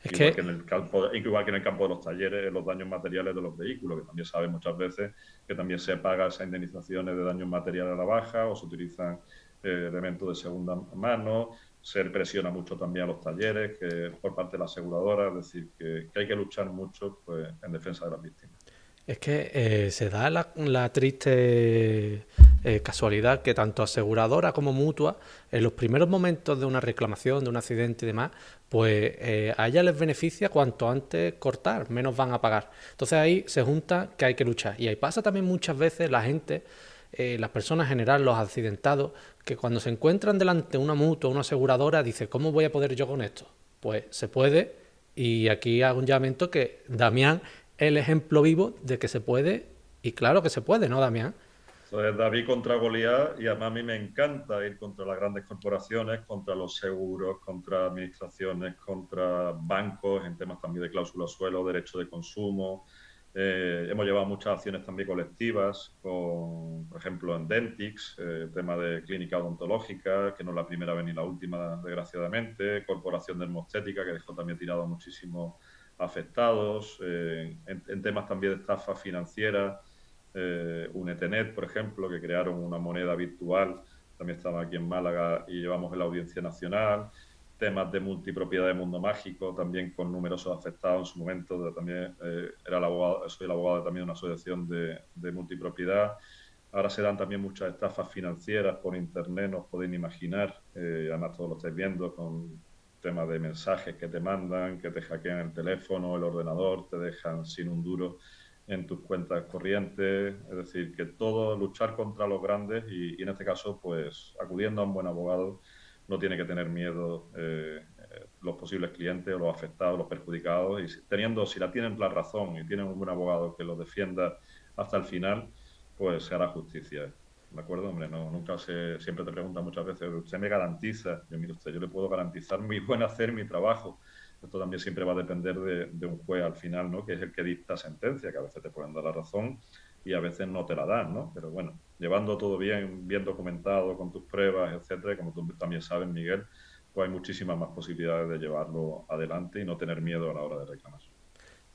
igual, que... en el campo, igual que en el campo de los talleres, los daños materiales de los vehículos, que también sabe muchas veces que también se paga esas indemnizaciones de daños materiales a la baja o se utilizan eh, elementos de segunda mano se presiona mucho también a los talleres que por parte de la aseguradora, es decir, que, hay que luchar mucho pues, en defensa de las víctimas. Es que eh, se da la, triste eh, casualidad que tanto aseguradora como mutua, en los primeros momentos de una reclamación, de un accidente y demás, pues eh, a ella les beneficia cuanto antes cortar, menos van a pagar. Entonces ahí se junta que hay que luchar. Y ahí pasa también muchas veces la gente, las personas en general, los accidentados, que cuando se encuentran delante de una mutua, una aseguradora, dice, ¿cómo voy a poder yo con esto? Pues se puede, y aquí hago un llamamiento que Damián el ejemplo vivo de que se puede, y claro que se puede, ¿no, Damián? Entonces, David contra Goliat, y además a mí me encanta ir contra las grandes corporaciones, contra los seguros, contra administraciones, contra bancos, en temas también de cláusula suelo, derecho de consumo. Eh, hemos llevado muchas acciones también colectivas, con, por ejemplo, en Dentix, eh, tema de clínica odontológica, que no es la primera vez ni la última, desgraciadamente, Corporación Dermostética, que dejó también tirado muchísimo afectados, eh, en, temas también de estafa financiera, eh, Unetenet, por ejemplo, que crearon una moneda virtual, también estaba aquí en Málaga y llevamos en la Audiencia Nacional, temas de multipropiedad de mundo mágico, también con numerosos afectados en su momento, también eh, era el abogado, soy el abogado también de una asociación de, de multipropiedad. Ahora se dan también muchas estafas financieras por internet, no os podéis imaginar, además todos lo estáis viendo con tema de mensajes que te mandan, que te hackean el teléfono, el ordenador, te dejan sin un duro en tus cuentas corrientes, es decir, que todo luchar contra los grandes y, en este caso, pues acudiendo a un buen abogado, no tiene que tener miedo eh, eh, los posibles clientes o los afectados, los perjudicados, y teniendo, si la tienen la razón y tienen un buen abogado que los defienda hasta el final, pues se hará justicia. ¿De acuerdo? Hombre, no, nunca se, siempre te preguntan muchas veces, ¿usted me garantiza? Yo, mire usted, yo le puedo garantizar mi buen hacer, mi trabajo. Esto también siempre va a depender de, un juez al final, ¿no? Que es el que dicta sentencia, que a veces te pueden dar la razón y a veces no te la dan, ¿no? Pero bueno, llevando todo bien, bien documentado, con tus pruebas, etcétera, como tú también sabes, Miguel, pues hay muchísimas más posibilidades de llevarlo adelante y no tener miedo a la hora de reclamar.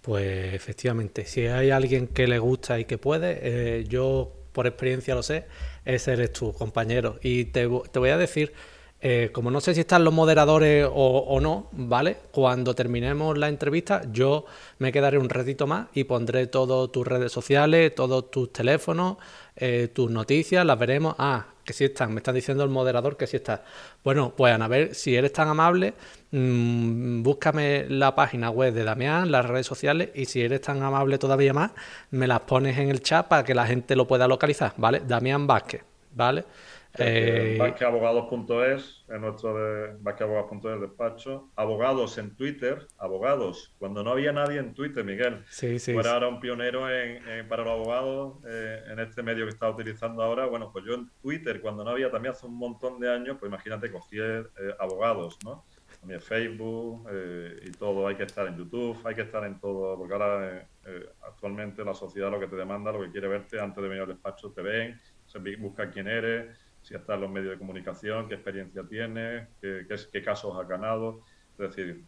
Pues efectivamente, si hay alguien que le gusta y que puede, eh, yo por experiencia lo sé, ese eres tú, compañero. Y te, voy a decir, eh, como no sé si están los moderadores o, no, ¿vale? Cuando terminemos la entrevista, yo me quedaré un ratito más y pondré todas tus redes sociales, todos tus teléfonos, eh, tus noticias, las veremos. Ah, que sí están, me están diciendo el moderador que sí está. Bueno, pues a ver, si eres tan amable, mmm, búscame la página web de Damián, las redes sociales, y si eres tan amable todavía más, me las pones en el chat para que la gente lo pueda localizar, ¿vale? Damián Vázquez, ¿vale? Eh, Vázquezabogados.es, en nuestro de Vázquezabogados.es despacho. Abogados en Twitter, abogados, cuando no había nadie en Twitter, Miguel. Sí, sí. Fuera ahora un pionero en, para los abogados eh, en este medio que está utilizando ahora. Bueno, pues yo en Twitter, cuando no había también hace un montón de años, pues imagínate, cogí eh, abogados, ¿no? También Facebook eh, y todo, hay que estar en YouTube, hay que estar en todo, porque ahora actualmente la sociedad lo que te demanda, lo que quiere verte antes de venir al despacho, te ven, se busca quién eres si está en los medios de comunicación, qué experiencia tiene, qué, casos ha ganado. Es decir,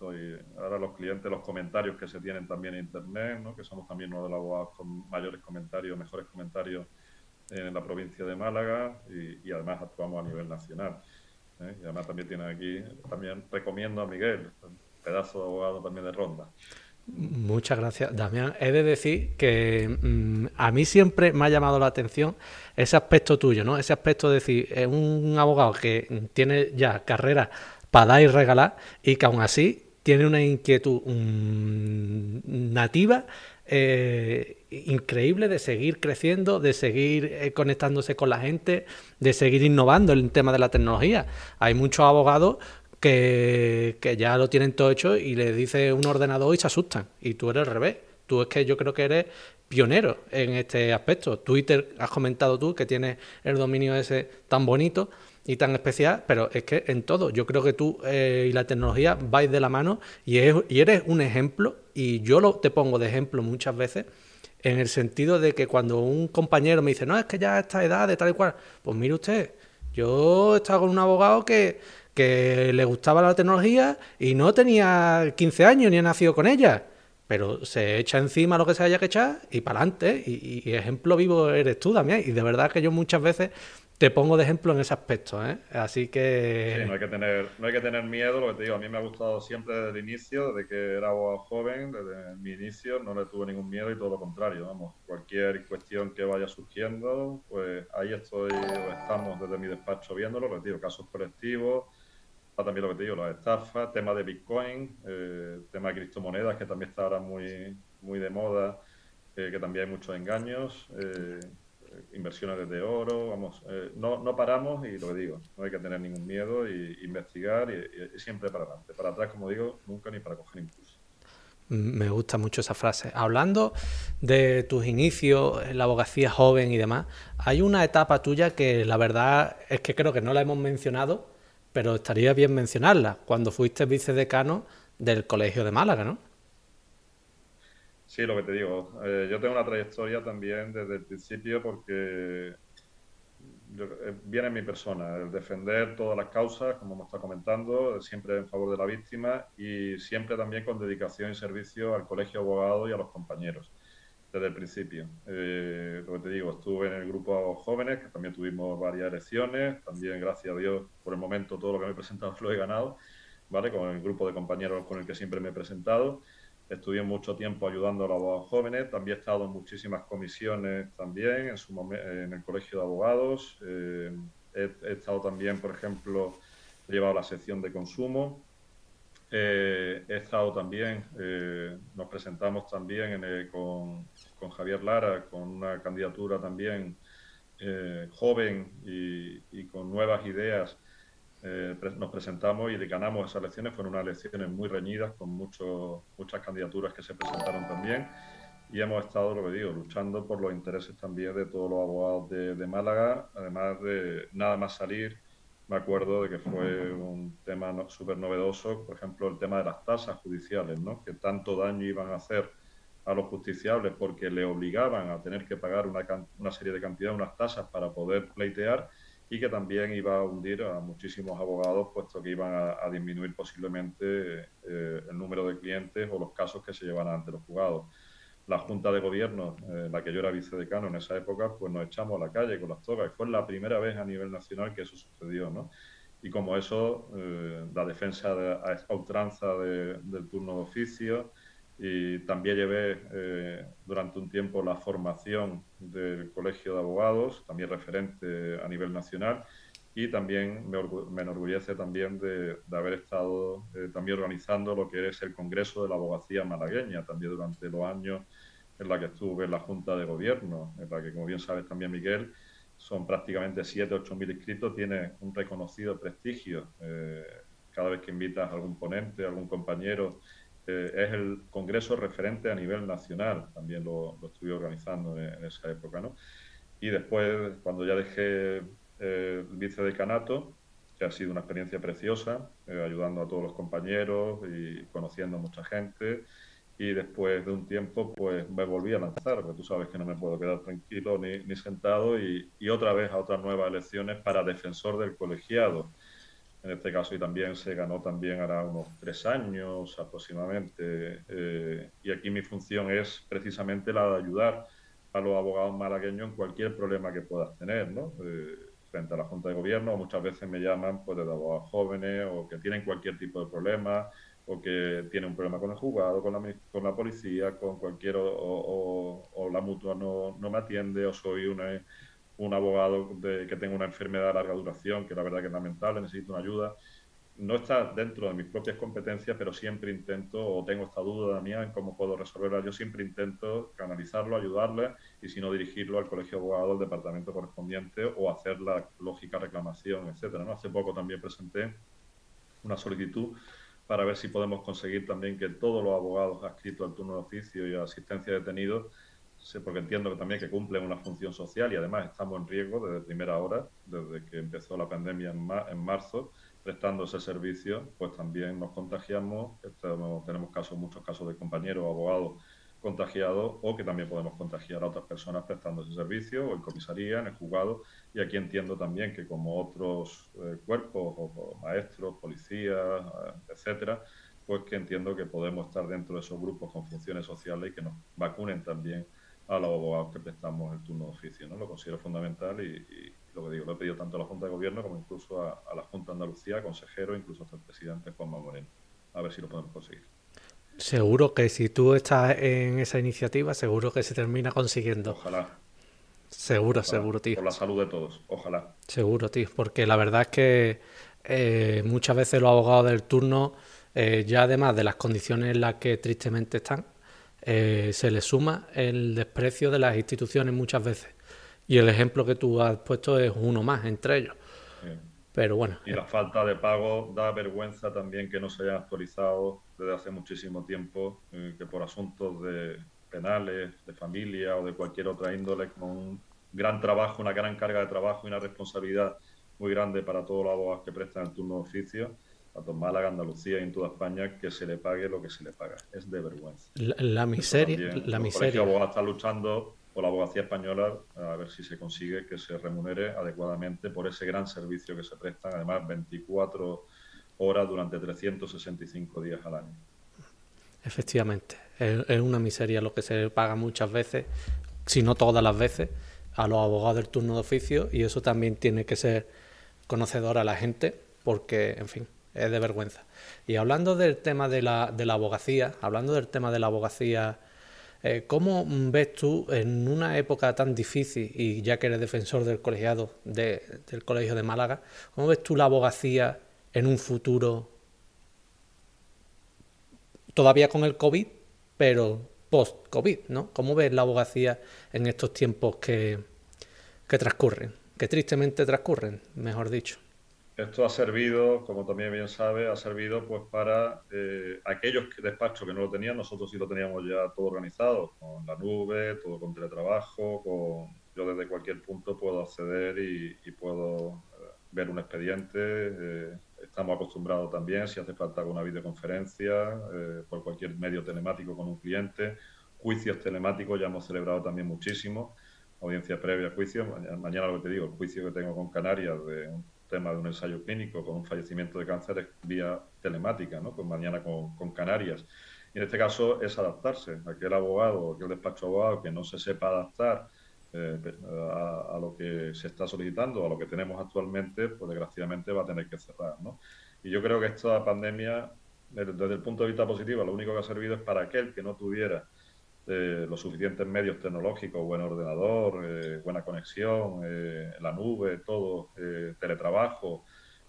ahora los clientes, los comentarios que se tienen también en Internet, ¿no? que somos también uno de los abogados con mayores comentarios, mejores comentarios en la provincia de Málaga y, además actuamos a nivel nacional. ¿eh? Y además también tiene aquí, también recomiendo a Miguel, pedazo de abogado también de ronda. Muchas gracias, Damián. He de decir que mm, a mí siempre me ha llamado la atención ese aspecto tuyo, ¿no? Ese aspecto de decir, es un abogado que tiene ya carrera para dar y regalar y que aún así tiene una inquietud mm, nativa eh, increíble de seguir creciendo, de seguir eh, conectándose con la gente, de seguir innovando en el tema de la tecnología. Hay muchos abogados que, ya lo tienen todo hecho y le dice un ordenador y se asustan. Y tú eres al revés. Tú es que yo creo que eres pionero en este aspecto. Twitter, has comentado tú que tienes el dominio ese tan bonito y tan especial, pero es que en todo, yo creo que tú eh, y la tecnología vais de la mano y, y eres un ejemplo, y yo lo, te pongo de ejemplo muchas veces, en el sentido de que cuando un compañero me dice, no, es que ya a esta edad de tal y cual, pues mire usted, yo he estado con un abogado que que le gustaba la tecnología y no tenía 15 años ni ha nacido con ella. pero se echa encima lo que se haya que echar y para adelante. Y, y, ejemplo vivo eres tú también. Y de verdad que yo muchas veces te pongo de ejemplo en ese aspecto, ¿eh? Así que... Sí, no hay que, tener, no hay que tener miedo, lo que te digo, a mí me ha gustado siempre desde el inicio, desde que era joven, desde mi inicio, no le tuve ningún miedo y todo lo contrario, vamos, cualquier cuestión que vaya surgiendo, pues ahí estoy, estamos desde mi despacho viéndolo, lo que te digo, casos colectivos, también lo que te digo, las estafas, tema de Bitcoin, eh, tema de criptomonedas, que también está ahora muy, muy de moda, eh, que también hay muchos engaños. Eh, inversiones desde oro, vamos, no, no paramos y lo que digo, no hay que tener ningún miedo y investigar y, siempre para adelante. Para atrás, como digo, nunca ni para coger impulso. Me gusta mucho esa frase. Hablando de tus inicios en la abogacía joven y demás, hay una etapa tuya que la verdad es que creo que no la hemos mencionado, pero estaría bien mencionarla, cuando fuiste vicedecano del Colegio de Málaga, ¿no? Sí, lo que te digo. Eh, yo tengo una trayectoria también desde el principio porque eh, viene en mi persona, el defender todas las causas, como hemos estado comentando, siempre en favor de la víctima y siempre también con dedicación y servicio al colegio de abogados y a los compañeros, desde el principio. Eh, lo que te digo, estuve en el grupo jóvenes, que también tuvimos varias elecciones, también gracias a Dios, por el momento todo lo que me he presentado lo he ganado, ¿vale? Con el grupo de compañeros con el que siempre me he presentado. Estuve mucho tiempo ayudando a los jóvenes, también he estado en muchísimas comisiones también, en, su en el Colegio de Abogados. Eh, he, estado también, por ejemplo, he llevado la sección de consumo. Eh, he estado también, eh, nos presentamos también con, con, Javier Lara, con una candidatura también joven y, y con nuevas ideas eh, nos presentamos y ganamos esas elecciones. Fueron unas elecciones muy reñidas, con muchos muchas candidaturas que se presentaron también. Y hemos estado, lo que digo, luchando por los intereses también de todos los abogados de, Málaga. Además de nada más salir, me acuerdo de que fue un tema súper novedoso, por ejemplo, el tema de las tasas judiciales, ¿no? que tanto daño iban a hacer a los justiciables porque le obligaban a tener que pagar una, una serie de cantidad, unas tasas para poder pleitear y que también iba a hundir a muchísimos abogados, puesto que iban a, disminuir posiblemente eh, el número de clientes o los casos que se llevan ante los juzgados. La Junta de Gobierno, eh, la que yo era vicedecano en esa época, pues nos echamos a la calle con las togas y fue la primera vez a nivel nacional que eso sucedió, ¿no? Y como eso, eh, la defensa de, a, ultranza del turno de oficio, y también llevé eh, durante un tiempo la formación del Colegio de Abogados, también referente a nivel nacional, y también me, enorgullece también de, haber estado eh, también organizando lo que es el Congreso de la Abogacía Malagueña, también durante los años en la que estuve en la Junta de Gobierno, en la que, como bien sabes también Miguel, son prácticamente 7 8 mil inscritos, tiene un reconocido prestigio. Eh, cada vez que invitas a algún ponente, algún compañero, eh, es el congreso referente a nivel nacional, también lo, estuve organizando en, esa época, ¿no? Y después, cuando ya dejé eh, vicedecanato, que ha sido una experiencia preciosa, eh, ayudando a todos los compañeros y conociendo a mucha gente, y después de un tiempo, pues me volví a lanzar, porque tú sabes que no me puedo quedar tranquilo ni, ni sentado, y, y otra vez a otras nuevas elecciones para defensor del colegiado en este caso y también se ganó también ahora unos tres años aproximadamente. Eh, y aquí mi función es precisamente la de ayudar a los abogados malagueños en cualquier problema que puedas tener, ¿no? Eh, a la Junta de Gobierno, muchas veces me llaman pues, de abogados jóvenes o que tienen cualquier tipo de problema o que tienen un problema con el juzgado, con la, con la policía, con cualquier, o, la mutua no, no me atiende o soy una un abogado de, que tenga una enfermedad de larga duración, que la verdad que es lamentable, necesito una ayuda. No está dentro de mis propias competencias, pero siempre intento, o tengo esta duda mía en cómo puedo resolverla. Yo siempre intento canalizarlo, ayudarle y si no dirigirlo al colegio de abogados, al departamento correspondiente o hacer la lógica reclamación, etcétera. ¿no? Hace poco también presenté una solicitud para ver si podemos conseguir también que todos los abogados adscritos al turno de oficio y a asistencia de detenidos porque entiendo que también que cumplen una función social y además estamos en riesgo desde primera hora, desde que empezó la pandemia en marzo, prestando ese servicio, pues también nos contagiamos, tenemos casos, muchos casos de compañeros abogados contagiados o que también podemos contagiar a otras personas prestando ese servicio o en comisaría, en el juzgado y aquí entiendo también que como otros eh, cuerpos o, maestros, policías, etcétera, pues que entiendo que podemos estar dentro de esos grupos con funciones sociales y que nos vacunen también a los abogados que prestamos el turno de oficio. ¿no? Lo considero fundamental y, lo que digo, lo he pedido tanto a la Junta de Gobierno como incluso a, la Junta de Andalucía, consejero, incluso hasta el presidente Juanma Moreno. A ver si lo podemos conseguir. Seguro que si tú estás en esa iniciativa, seguro que se termina consiguiendo. Ojalá. Seguro, seguro, tío. Por la salud de todos, ojalá. Seguro, tío, porque la verdad es que eh, muchas veces los abogados del turno, eh, ya además de las condiciones en las que tristemente están, eh, se les suma el desprecio de las instituciones muchas veces. Y el ejemplo que tú has puesto es uno más entre ellos. Pero bueno. Y la falta de pago da vergüenza también que no se hayan actualizado desde hace muchísimo tiempo, que por asuntos de penales, de familia o de cualquier otra índole, con un gran trabajo, una gran carga de trabajo y una responsabilidad muy grande para todos los abogados que prestan el turno de oficio, tanto en Málaga, Andalucía y en toda España, que se le pague lo que se le paga. Es de vergüenza. La, miseria. La miseria. El abogado está luchando por la abogacía española a ver si se consigue que se remunere adecuadamente por ese gran servicio que se prestan, además 24 horas durante 365 días al año. Efectivamente, es, una miseria lo que se paga muchas veces, si no todas las veces, a los abogados del turno de oficio y eso también tiene que ser conocedor a la gente porque, en fin, es de vergüenza. Y hablando del tema de la, de la abogacía, hablando del tema de la abogacía, eh, ¿cómo ves tú en una época tan difícil, y ya que eres defensor del colegiado del Colegio de Málaga, cómo ves tú la abogacía en un futuro todavía con el COVID, pero post-COVID, ¿no? ¿Cómo ves la abogacía en estos tiempos que, que transcurren, que tristemente transcurren, mejor dicho? Esto ha servido, como también bien sabe, ha servido pues para eh, aquellos despachos que no lo tenían, nosotros sí lo teníamos ya todo organizado, con la nube, todo con teletrabajo, con yo desde cualquier punto puedo acceder y, puedo eh, ver un expediente, eh, Estamos acostumbrados también, si hace falta alguna videoconferencia, eh, por cualquier medio telemático con un cliente. Juicios telemáticos ya hemos celebrado también muchísimo. Audiencia previa, juicio. Mañana, lo que te digo, el juicio que tengo con Canarias de un tema de un ensayo clínico con un fallecimiento de cáncer es vía telemática, ¿no? Pues mañana con, Canarias. Y en este caso es adaptarse. Aquel abogado, aquel despacho abogado que no se sepa adaptar eh, a, lo que se está solicitando, a lo que tenemos actualmente, pues desgraciadamente va a tener que cerrar. ¿no? Y yo creo que esta pandemia, desde, el punto de vista positivo, lo único que ha servido es para aquel que no tuviera eh, los suficientes medios tecnológicos, buen ordenador, eh, buena conexión, la nube, todo, teletrabajo,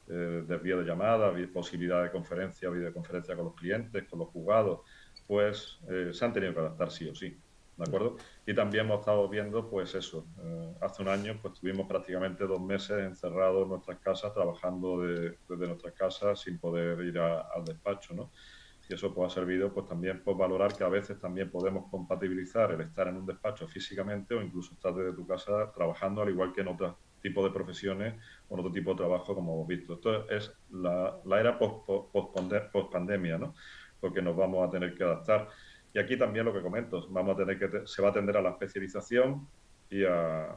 desvío de llamadas, posibilidad de conferencia, videoconferencia con los clientes, con los juzgados, pues se han tenido que adaptar sí o sí. ¿de acuerdo? Y también hemos estado viendo, pues eso, eh, hace un año pues tuvimos prácticamente dos meses encerrados en nuestras casas, trabajando desde nuestras casas sin poder ir al despacho, ¿no? Y eso pues ha servido pues también por valorar que a veces también podemos compatibilizar el estar en un despacho físicamente o incluso estar desde tu casa trabajando al igual que en otros tipos de profesiones o en otro tipo de trabajo como hemos visto. Esto es la, la era post-pandemia, ¿no? Porque nos vamos a tener que adaptar. Y aquí también lo que comento, vamos a tener que se va a atender a la especialización y a,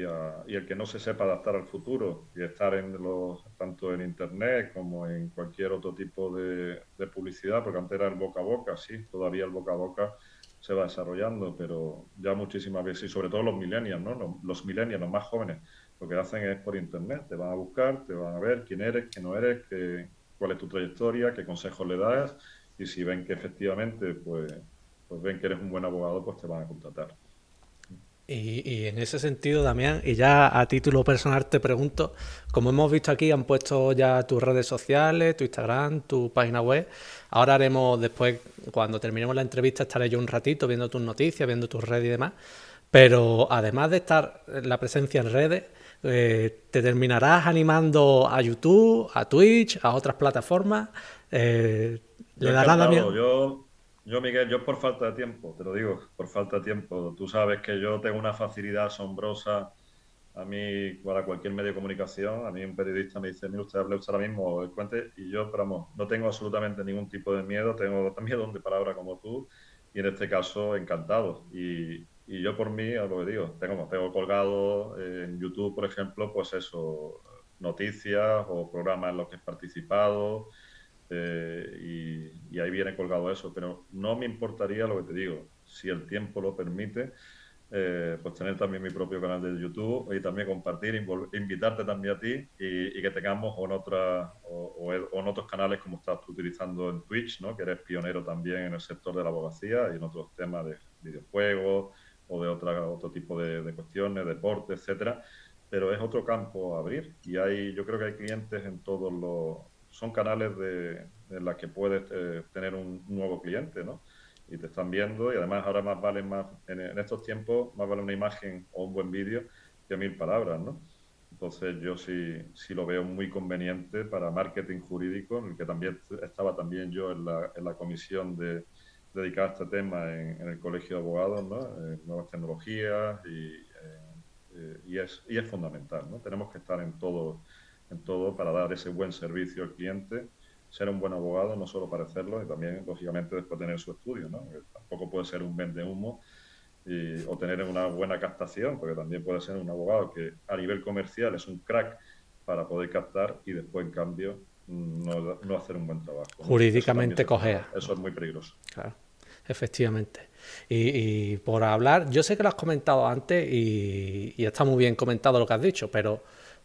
y, el que no se sepa adaptar al futuro y estar en los, tanto en internet como en cualquier otro tipo de, publicidad, porque antes era el boca a boca, sí, todavía el boca a boca se va desarrollando, pero ya muchísimas veces, y sobre todo los millennials, ¿no? Los, millennials, los más jóvenes, lo que hacen es por internet, te van a buscar, te van a ver quién eres, quién no eres, qué, cuál es tu trayectoria, qué consejos le das y si ven que efectivamente pues, pues ven que eres un buen abogado, pues te van a contratar. Y, en ese sentido, Damián, y ya a título personal te pregunto, como hemos visto aquí, han puesto ya tus redes sociales, tu Instagram, tu página web. Ahora haremos después, cuando terminemos la entrevista, estaré yo un ratito viendo tus noticias, viendo tus redes y demás. Pero además de estar la presencia en redes, eh, te terminarás animando a YouTube, a Twitch, a otras plataformas. Eh, ¿Le dará Damián? Yo, yo, Miguel, yo por falta de tiempo, te lo digo, por falta de tiempo. Tú sabes que yo tengo una facilidad asombrosa a mí, para cualquier medio de comunicación. A mí un periodista me dice, mira, usted hable usted ahora mismo, cuente, y yo, pero no tengo absolutamente ningún tipo de miedo, tengo miedo de palabra como tú, y en este caso, encantado. Y, yo por mí, a lo que digo, tengo, tengo colgado en YouTube, por ejemplo, pues eso, noticias o programas en los que he participado, y, y, ahí viene colgado eso. Pero no me importaría lo que te digo, si el tiempo lo permite, eh, pues tener también mi propio canal de YouTube y también compartir, invitarte también a ti y, que tengamos en, otra, o, otros canales como estás tú utilizando en Twitch, ¿no? que eres pionero también en el sector de la abogacía y en otros temas de videojuegos o de otra, otro tipo de, cuestiones, deporte, etcétera. Pero es otro campo a abrir y hay, yo creo que hay clientes en todos los... Son canales de, en los que puedes eh, tener un nuevo cliente, ¿no? y te están viendo y además ahora más vale más en, estos tiempos más vale una imagen o un buen vídeo que mil palabras, ¿no? Entonces yo sí, sí lo veo muy conveniente para marketing jurídico, en el que también estaba también yo en la, en la comisión de, dedicada a este tema en, el Colegio de Abogados, ¿no? nuevas tecnologías y, eh, y, es, y es fundamental, ¿no? Tenemos que estar en todo, en todo para dar ese buen servicio al cliente ser un buen abogado, no solo parecerlo, y también, lógicamente, después tener su estudio, ¿no? tampoco puede ser un vende humo y, o tener una buena captación, porque también puede ser un abogado que a nivel comercial es un crack para poder captar y después, en cambio, no, no hacer un buen trabajo. Jurídicamente cogea. Eso es muy peligroso. Claro, efectivamente. Y, por hablar, yo sé que lo has comentado antes y, y está muy bien comentado lo que has dicho, pero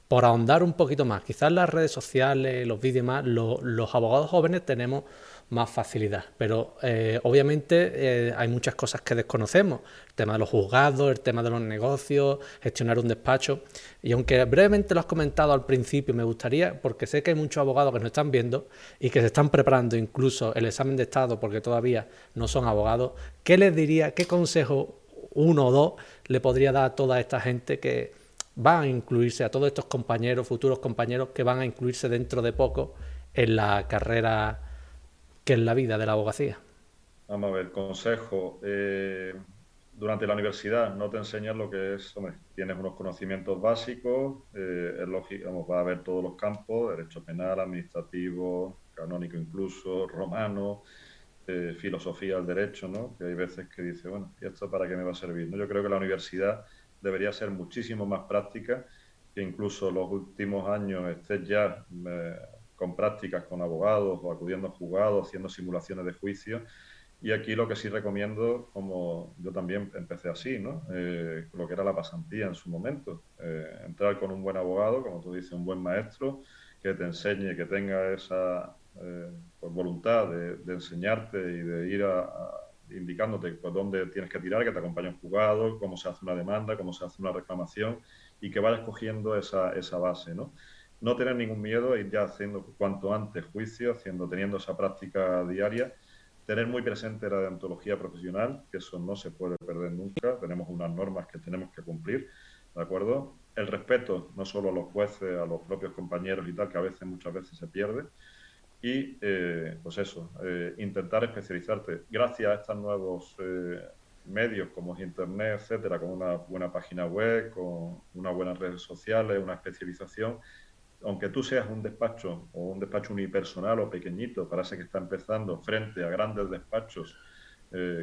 por ahondar un poquito más, quizás las redes sociales, los vídeos más, los abogados jóvenes tenemos más facilidad, pero eh, obviamente eh, hay muchas cosas que desconocemos, el tema de los juzgados, el tema de los negocios, gestionar un despacho, y aunque brevemente lo has comentado al principio, me gustaría, porque sé que hay muchos abogados que nos están viendo y que se están preparando incluso el examen de Estado porque todavía no son abogados, ¿qué les diría, qué consejo uno o dos le podría dar a toda esta gente que va a incluirse a todos estos compañeros, futuros compañeros que van a incluirse dentro de poco en la carrera que es la vida de la abogacía? Vamos a ver, consejo. Eh, durante la universidad no te enseñan lo que es, hombre, tienes unos conocimientos básicos, eh, es lógico, vamos, va a ver todos los campos, derecho penal, administrativo, canónico incluso, romano, eh, filosofía del derecho, ¿no? Que hay veces que dice, bueno, ¿y esto para qué me va a servir? ¿no? Yo creo que la universidad debería ser muchísimo más práctica, que incluso los últimos años estés ya eh, con prácticas con abogados o acudiendo a juzgados, haciendo simulaciones de juicio. Y aquí lo que sí recomiendo, como yo también empecé así, ¿no? Eh, lo que era la pasantía en su momento. Eh, entrar con un buen abogado, como tú dices, un buen maestro, que te enseñe, que tenga esa pues, voluntad de, enseñarte y de ir a indicándote por dónde tienes que tirar, que te acompañe un juzgado, cómo se hace una demanda, cómo se hace una reclamación y que vayas cogiendo esa, esa base, ¿no? No tener ningún miedo, ir ya haciendo cuanto antes juicio, haciendo, teniendo esa práctica diaria, tener muy presente la deontología profesional, que eso no se puede perder nunca, tenemos unas normas que tenemos que cumplir, ¿de acuerdo? El respeto, no solo a los jueces, a los propios compañeros y tal, que a veces, muchas veces se pierde, y eh, pues eso, eh, intentar especializarte. Gracias a estos nuevos eh, medios como Internet, etcétera, con una buena página web, con unas buenas redes sociales, una especialización, aunque tú seas un despacho o un despacho unipersonal o pequeñito, parece que está empezando frente a grandes despachos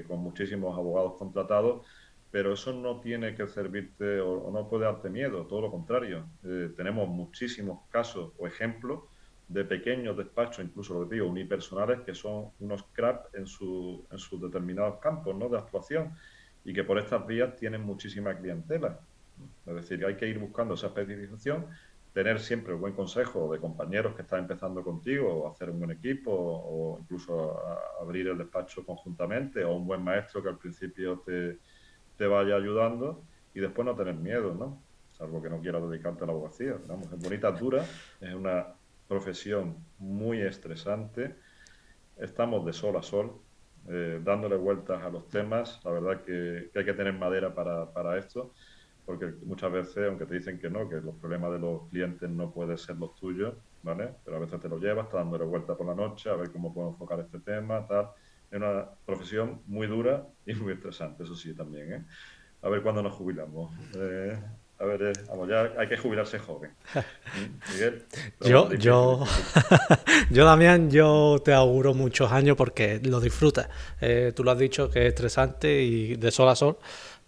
con muchísimos abogados contratados, pero eso no tiene que servirte o, o no puede darte miedo, todo lo contrario. tenemos muchísimos casos o ejemplos de pequeños despachos, incluso lo que digo, unipersonales, que son unos crap en, su, en sus determinados campos ¿no? de actuación y que por estas vías tienen muchísima clientela. Es decir, hay que ir buscando esa especialización, tener siempre un buen consejo de compañeros que están empezando contigo, o hacer un buen equipo, o incluso abrir el despacho conjuntamente, o un buen maestro que al principio te, te vaya ayudando y después no tener miedo, ¿no? Salvo que no quieras dedicarte a la abogacía. Vamos, es bonita, dura, es una profesión muy estresante. Estamos de sol a sol, eh, dándole vueltas a los temas. La verdad que, hay que tener madera para, para, esto, porque muchas veces, aunque te dicen que no, que los problemas de los clientes no pueden ser los tuyos, ¿vale? Pero a veces te los llevas, estás dándole vueltas por la noche a ver cómo puedo enfocar este tema, tal. Es una profesión muy dura y muy estresante, eso sí, también, ¿eh? A ver cuándo nos jubilamos. Eh, a ver, eh, vamos, ya hay que jubilarse joven. Miguel. Yo, yo, yo, Damián, yo te auguro muchos años porque lo disfrutas. Eh, tú lo has dicho que es estresante y de sol a sol,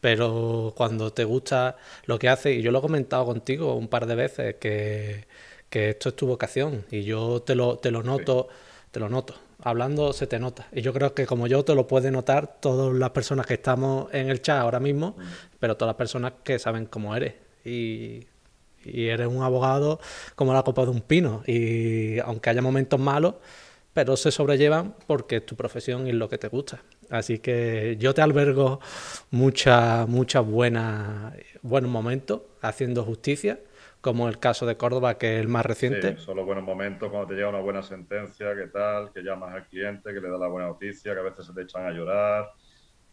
pero cuando te gusta lo que haces, y yo lo he comentado contigo un par de veces, que, que esto es tu vocación y yo te lo, te lo noto te lo noto. Hablando se te nota. Y yo creo que como yo te lo puede notar todas las personas que estamos en el chat ahora mismo, pero todas las personas que saben cómo eres. Y, y eres un abogado como la copa de un pino. Y aunque haya momentos malos, pero se sobrellevan porque es tu profesión y es lo que te gusta. Así que yo te albergo muchas muchas buenas buenos momentos haciendo justicia, como el caso de Córdoba, que es el más reciente. Sí, son los buenos momentos cuando te llega una buena sentencia, que tal, que llamas al cliente, que le da la buena noticia, que a veces se te echan a llorar.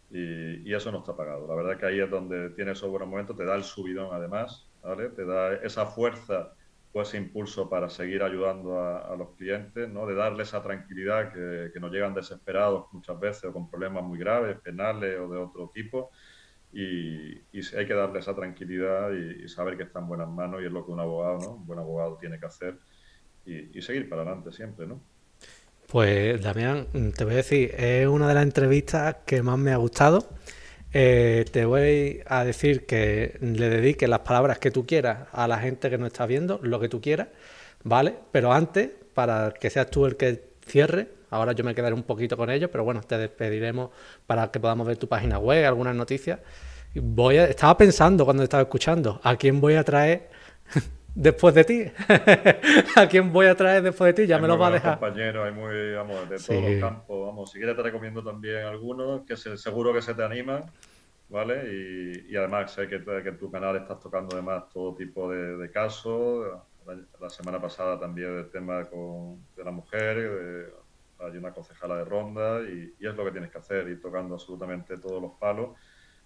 Y, eso no está pagado. La verdad que ahí es donde tienes esos buenos momentos, te da el subidón además, ¿vale? Te da esa fuerza pues ese impulso para seguir ayudando a, los clientes, ¿no? de darle esa tranquilidad que, que, nos llegan desesperados muchas veces o con problemas muy graves, penales o de otro tipo. Y, hay que darle esa tranquilidad y, saber que está en buenas manos y es lo que un abogado, ¿no? un buen abogado tiene que hacer y, seguir para adelante siempre. ¿no? Pues Damián, te voy a decir, es una de las entrevistas que más me ha gustado. Eh, te voy a decir que le dediques las palabras que tú quieras a la gente que nos está viendo, lo que tú quieras, ¿vale? Pero antes, para que seas tú el que cierre, ahora yo me quedaré un poquito con ellos, pero bueno, te despediremos para que podamos ver tu página web, algunas noticias. Voy estaba pensando cuando estaba escuchando, ¿a quién voy a traer después de ti? ¿A quién voy a traer después de ti? Ya me lo va a dejar. compañeros, hay muy, vamos, de todos los campos, vamos, si quieres te recomiendo también algunos que seguro que se te animan, ¿vale? Y, además sé que, que, en tu canal estás tocando además todo tipo de, casos. La, semana pasada también el tema con, de la mujer, hay una concejala de ronda y, es lo que tienes que hacer, ir tocando absolutamente todos los palos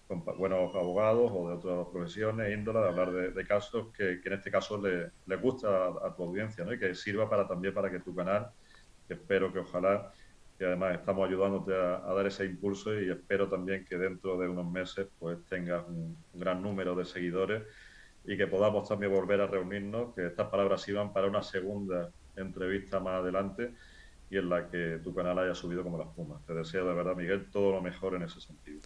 con buenos abogados o de otras profesiones, índola, de hablar de, casos que, en este caso le, le gusta a, tu audiencia ¿no? y que sirva para también para que tu canal, espero que ojalá, que además estamos ayudándote a, dar ese impulso y espero también que dentro de unos meses pues tengas un, gran número de seguidores y que podamos también volver a reunirnos, que estas palabras sirvan para una segunda entrevista más adelante y en la que tu canal haya subido como las pumas. Te deseo de verdad, Miguel, todo lo mejor en ese sentido.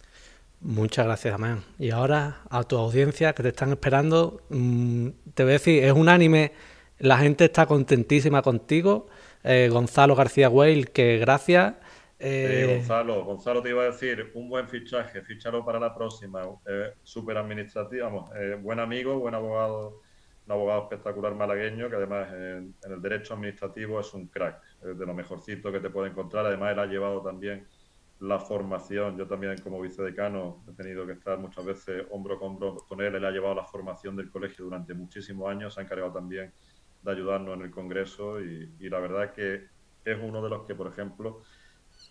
Muchas gracias, Amán. Y ahora a tu audiencia que te están esperando, mm, te voy a decir, es un anime, la gente está contentísima contigo. Eh, Gonzalo García Weil, que gracias. Eh... Gonzalo, Gonzalo te iba a decir, un buen fichaje, fichalo para la próxima. Eh, Súper administrativo, vamos, eh, buen amigo, buen abogado, un abogado espectacular malagueño que además en, el derecho administrativo es un crack, es de lo mejorcito que te puede encontrar. Además, él ha llevado también la formación. Yo también como vicedecano he tenido que estar muchas veces hombro con hombro con él. Él ha llevado la formación del colegio durante muchísimos años. Se ha encargado también de ayudarnos en el Congreso y, la verdad que es uno de los que, por ejemplo,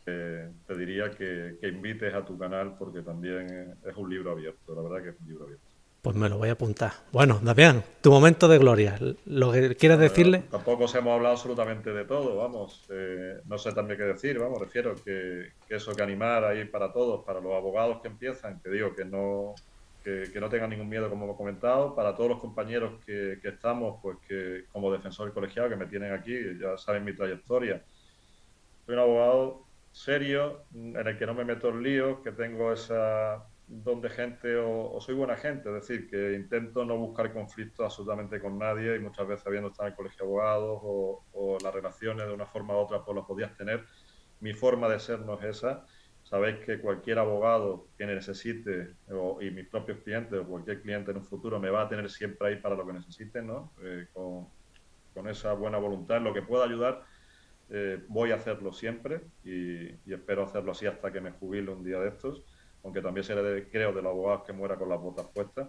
eh, te diría que, invites a tu canal porque también es un libro abierto. La verdad que es un libro abierto. Pues me lo voy a apuntar. Bueno, Damián, tu momento de gloria. ¿Lo que quieres decirle? Tampoco os hemos hablado absolutamente de todo, vamos. Eh, no sé también qué decir, vamos. Refiero que, eso que animar ahí para todos, para los abogados que empiezan, que digo que no, que, no tengan ningún miedo, como hemos comentado. Para todos los compañeros que, que estamos, pues que como defensor colegiado, que me tienen aquí, ya saben mi trayectoria. Soy un abogado serio, en el que no me meto en líos, que tengo esa don de gente o, soy buena gente, es decir, que intento no buscar conflictos absolutamente con nadie y muchas veces habiendo estado en el colegio de abogados o, las relaciones de una forma u otra pues las podías tener. Mi forma de ser no es esa. Sabéis que cualquier abogado que necesite y mis propios clientes o cualquier cliente en un futuro me va a tener siempre ahí para lo que necesiten, ¿no? Eh, con, esa buena voluntad, lo que pueda ayudar. Eh, voy a hacerlo siempre y, y espero hacerlo así hasta que me jubile un día de estos aunque también seré, creo, de los abogados que muera con las botas puestas,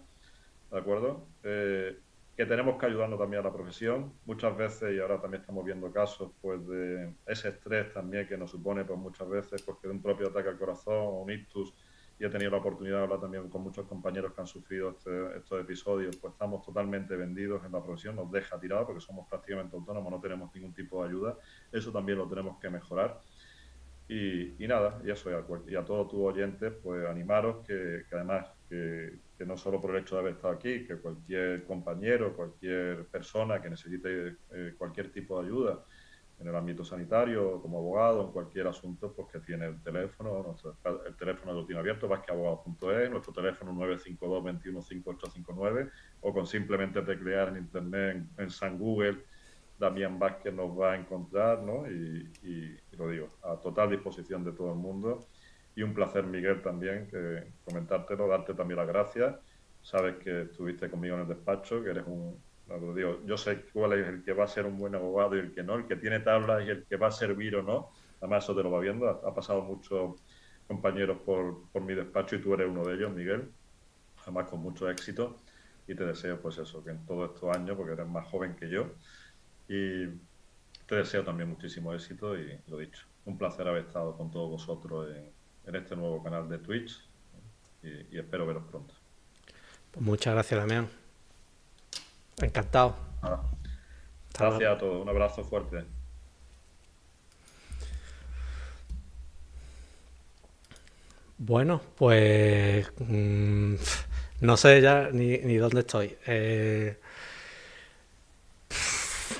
¿de acuerdo? Eh, que tenemos que ayudarnos también a la profesión. Muchas veces, y ahora también estamos viendo casos, pues de ese estrés también que nos supone, pues muchas veces, porque pues, de un propio ataque al corazón o un ictus, y he tenido la oportunidad de hablar también con muchos compañeros que han sufrido este, estos episodios, pues estamos totalmente vendidos en la profesión, nos deja tirados porque somos prácticamente autónomos, no tenemos ningún tipo de ayuda. Eso también lo tenemos que mejorar. Y, nada, y eso, y a, todos tus oyentes, pues animaros que, además, que, no solo por el hecho de haber estado aquí, que cualquier compañero, cualquier persona que necesite eh, cualquier tipo de ayuda en el ámbito sanitario, como abogado, en cualquier asunto, pues que tiene el teléfono, el teléfono lo tiene abierto, vasqueabogado.es, nuestro teléfono 952 215859 o con simplemente teclear en internet en, San Google Damián Vázquez nos va a encontrar, ¿no? Y, lo digo, a total disposición de todo el mundo. Y un placer, Miguel, también, que comentártelo, darte también las gracias. Sabes que estuviste conmigo en el despacho, que eres un... Lo digo, yo sé cuál es el que va a ser un buen abogado y el que no, el que tiene tablas y el que va a servir o no. Además, eso te lo va viendo. Ha, pasado muchos compañeros por, por mi despacho y tú eres uno de ellos, Miguel. Además, con mucho éxito. Y te deseo, pues eso, que en todos estos años, porque eres más joven que yo, y te deseo también muchísimo éxito y lo dicho, un placer haber estado con todos vosotros en, este nuevo canal de Twitch y, espero veros pronto. Pues muchas gracias, Damián. Encantado. Gracias a todos. Un abrazo fuerte. Bueno, pues mm, no sé ya ni, ni dónde estoy. Eh,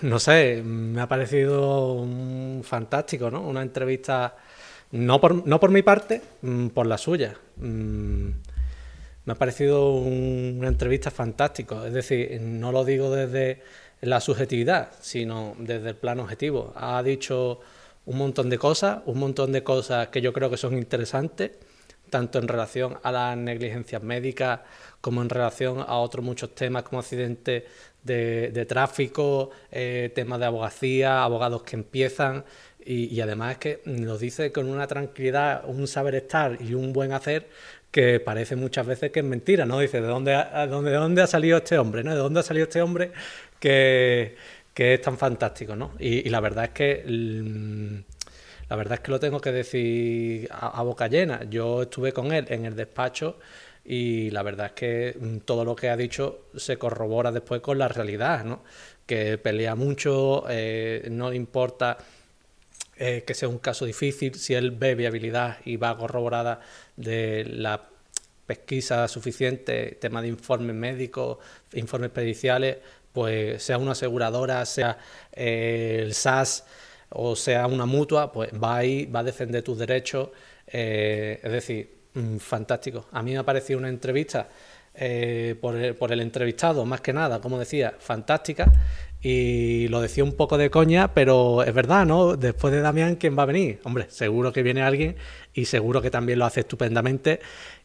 no sé, me ha parecido fantástico, ¿no? Una entrevista, no por, no por mi parte, mm, por la suya. Mm, me ha parecido una entrevista fantástica, es decir, no lo digo desde la subjetividad, sino desde el plano objetivo. Ha dicho un montón de cosas, un montón de cosas que yo creo que son interesantes, tanto en relación a las negligencias médicas como en relación a otros muchos temas como accidentes de, tráfico, eh, temas de abogacía, abogados que empiezan. Y, además es que lo dice con una tranquilidad, un saber estar y un buen hacer que parece muchas veces que es mentira, ¿no? Dice, ¿de dónde, ha, dónde, dónde ha salido este hombre? ¿no? ¿De dónde ha salido este hombre que, es tan fantástico, ¿no? Y, la verdad es que... La verdad es que lo tengo que decir a boca llena. Yo estuve con él en el despacho y la verdad es que mm, todo lo que ha dicho se corrobora después con la realidad, ¿no? que pelea mucho, eh, no importa eh, que sea un caso difícil, si él ve viabilidad y va corroborada de la pesquisa suficiente, tema de informes médicos, informes periciales, pues sea una aseguradora, sea eh, el SAS o sea una mutua, pues va ahí, va a defender tus derechos, es decir, Mm, fantástico. A mí me ha parecido una entrevista eh, por, el, entrevistado, más que nada, como decía, fantástica. Y lo decía un poco de coña, pero es verdad, ¿no? Después de Damián, ¿quién va a venir? Hombre, seguro que viene alguien y seguro que también lo hace estupendamente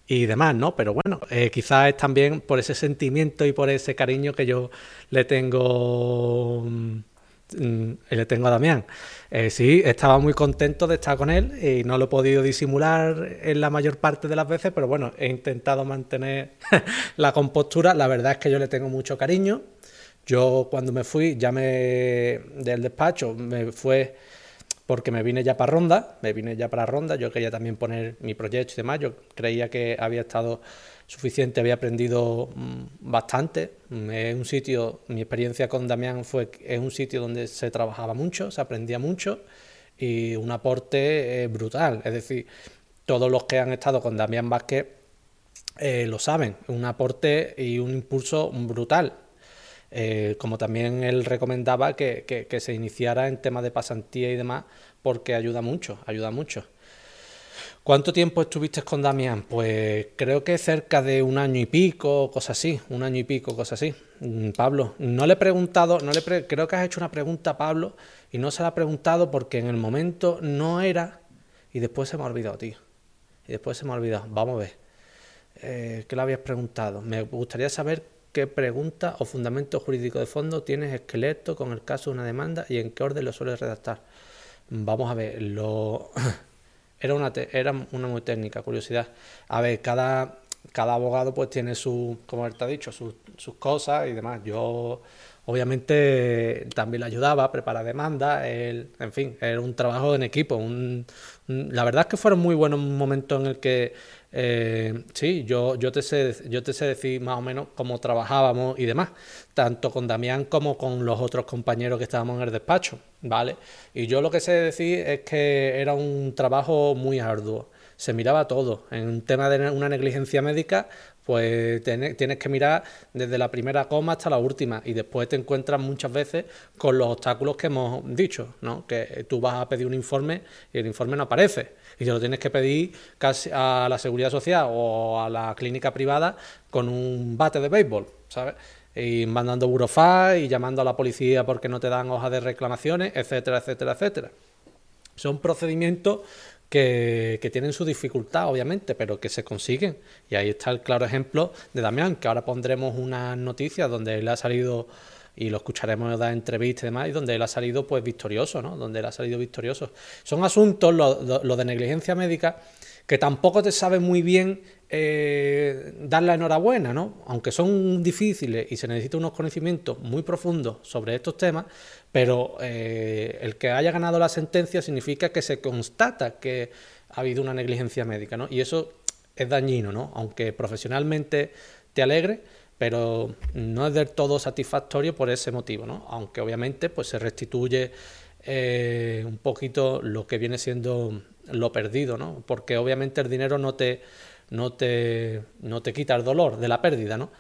y demás, ¿no? Pero bueno, eh, quizás es también por ese sentimiento y por ese cariño que yo le tengo Mm, le tengo a Damián. Eh, sí, estaba muy contento de estar con él y no lo he podido disimular en la mayor parte de las veces, pero bueno, he intentado mantener la compostura. La verdad es que yo le tengo mucho cariño. Yo cuando me fui, ya me del despacho, me fue porque me vine ya para Ronda, me vine ya para Ronda, yo quería también poner mi proyecto y demás, yo creía que había estado suficiente, había aprendido mm, bastante. Mm, es un sitio, mi experiencia con Damián fue, es un sitio donde se trabajaba mucho, se aprendía mucho y un aporte eh, brutal. Es decir, todos los que han estado con Damián Vázquez eh, lo saben, un aporte y un impulso brutal. Eh, como también él recomendaba que, que se iniciara en temas de pasantía y demás, porque ayuda mucho, ayuda mucho. ¿Cuánto tiempo estuviste con Damián? Pues creo que cerca de un año y pico, cosas así, un año y pico, cosas así. Mm, Pablo, no le he preguntado, no le creo que has hecho una pregunta a Pablo y no se la ha preguntado porque en el momento no era y después se me ha olvidado, tío. Y después se me ha olvidado. Vamos a ver. Eh, ¿Qué le habías preguntado? Me gustaría saber qué pregunta o fundamento jurídico de fondo tienes esqueleto con el caso de una demanda y en qué orden lo sueles redactar. Vamos a ver, lo... Era una, era una muy técnica, curiosidad. A ver, cada, cada abogado pues tiene su, como él te ha dicho, sus, cosas y demás. Yo obviamente también le ayudaba a preparar demandas, en fin, era un trabajo en equipo. la verdad es que fueron muy buenos momentos en el que eh, sí, yo, yo, te sé, yo te sé decir más o menos cómo trabajábamos y demás, tanto con Damián como con los otros compañeros que estábamos en el despacho, ¿vale? Y yo lo que sé decir es que era un trabajo muy arduo, se miraba todo. En un tema de una negligencia médica, pues tienes, que mirar desde la primera coma hasta la última y después te encuentras muchas veces con los obstáculos que hemos dicho, ¿no? Que tú vas a pedir un informe y el informe no aparece y te lo tienes que pedir casi a la seguridad social o a la clínica privada con un bate de béisbol, ¿sabes? y mandando burofax y llamando a la policía porque no te dan hojas de reclamaciones, etcétera, etcétera, etcétera. Son procedimientos que, que, tienen su dificultad, obviamente, pero que se consiguen. Y ahí está el claro ejemplo de Damián, que ahora pondremos unas noticias donde él ha salido y lo escucharemos dar entrevistas y demás, y donde él ha salido pues victorioso, ¿no? Donde él ha salido victorioso. Son asuntos, lo, de negligencia médica, que tampoco te sabe muy bien eh, dar la enhorabuena, ¿no? Aunque son difíciles y se necesita unos conocimientos muy profundos sobre estos temas, pero eh, el que haya ganado la sentencia significa que se constata que ha habido una negligencia médica, ¿no? Y eso es dañino, ¿no? Aunque profesionalmente te alegre, pero no es del todo satisfactorio por ese motivo, ¿no? Aunque obviamente pues se restituye eh, un poquito lo que viene siendo lo perdido, ¿no? Porque obviamente el dinero no te, no te, no te quita el dolor de la pérdida, ¿no?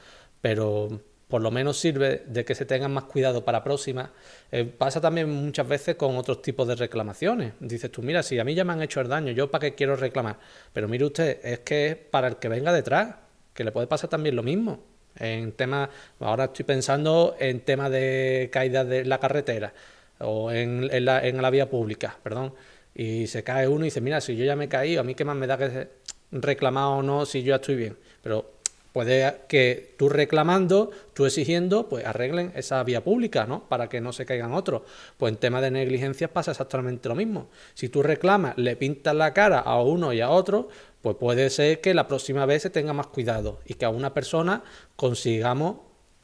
Pero por lo menos sirve de que se tengan más cuidado para próximas. Eh, pasa también muchas veces con otros tipos de reclamaciones. Dices tú, mira, si a mí ya me han hecho el daño, ¿yo para qué quiero reclamar? Pero mire usted, es que es para el que venga detrás, que le puede pasar también lo mismo. En temas, ahora estoy pensando en temas de caída de la carretera o en, la, en la vía pública, perdón. Y se cae uno y dice, mira, si yo ya me he caído, a mí qué más me da que reclamar o no si yo ya estoy bien. Pero puede que tú reclamando, tú exigiendo, pues arreglen esa vía pública, ¿no? Para que no se caigan otros. Pues en tema de negligencias pasa exactamente lo mismo. Si tú reclamas, le pintas la cara a uno y a otro, pues puede ser que la próxima vez se tenga más cuidado y que a una persona consigamos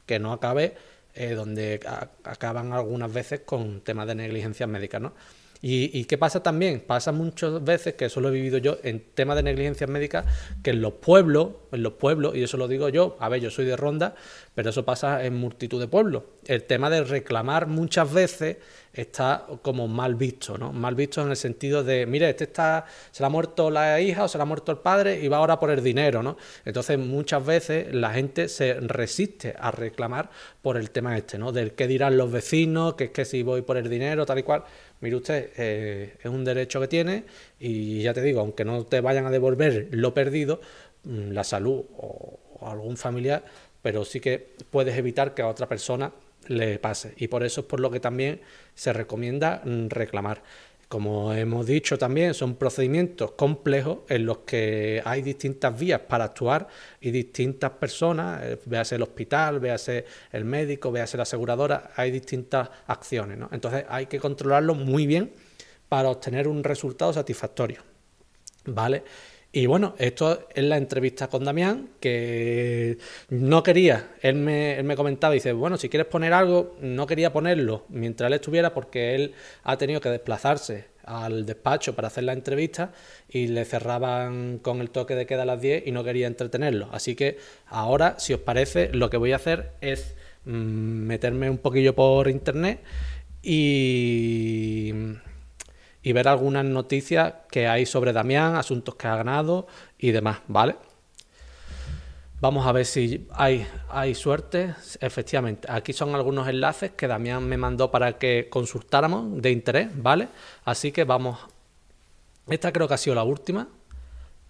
que no acabe eh, donde acaban algunas veces con temas de negligencia médica, ¿no? Y, qué pasa también? Pasa muchas veces, que eso lo he vivido yo en temas de negligencia médica, que en los pueblos, en los pueblos, y eso lo digo yo, a ver, yo soy de Ronda, pero eso pasa en multitud de pueblos. El tema de reclamar muchas veces está como mal visto, ¿no? Mal visto en el sentido de, mire, este está, se le ha muerto la hija o se le ha muerto el padre y va ahora por el dinero, ¿no? Entonces muchas veces la gente se resiste a reclamar por el tema este, ¿no? Del qué dirán los vecinos, que es que si voy por el dinero, tal y cual. Mire usted, eh, es un derecho que tiene y ya te digo, aunque no te vayan a devolver lo perdido, mm, la salud o algún familiar, pero sí que puedes evitar que a otra persona le pase. Y por eso es por lo que también se recomienda mm, reclamar. Como hemos dicho también, son procedimientos complejos en los que hay distintas vías para actuar y distintas personas, eh, véase el hospital, véase el médico, véase la aseguradora, hay distintas acciones. Entonces hay que controlarlo muy bien para obtener un resultado satisfactorio. ¿Vale? Y bueno, esto es la entrevista con Damián, que no quería, él me, él me comentaba, dice, bueno, si quieres poner algo, no quería ponerlo mientras él estuviera porque él ha tenido que desplazarse al despacho para hacer la entrevista y le cerraban con el toque de queda a las 10 y no quería entretenerlo. Así que ahora, si os parece, lo que voy a hacer es mm, meterme un poquillo por internet y y ver algunas noticias que hay sobre Damián, asuntos que ha ganado y demás, ¿vale? Vamos a ver si hay, hay suerte. Efectivamente, aquí son algunos enlaces que Damián me mandó para que consultáramos de interés, ¿vale? Así que vamos. Esta creo que ha sido la última.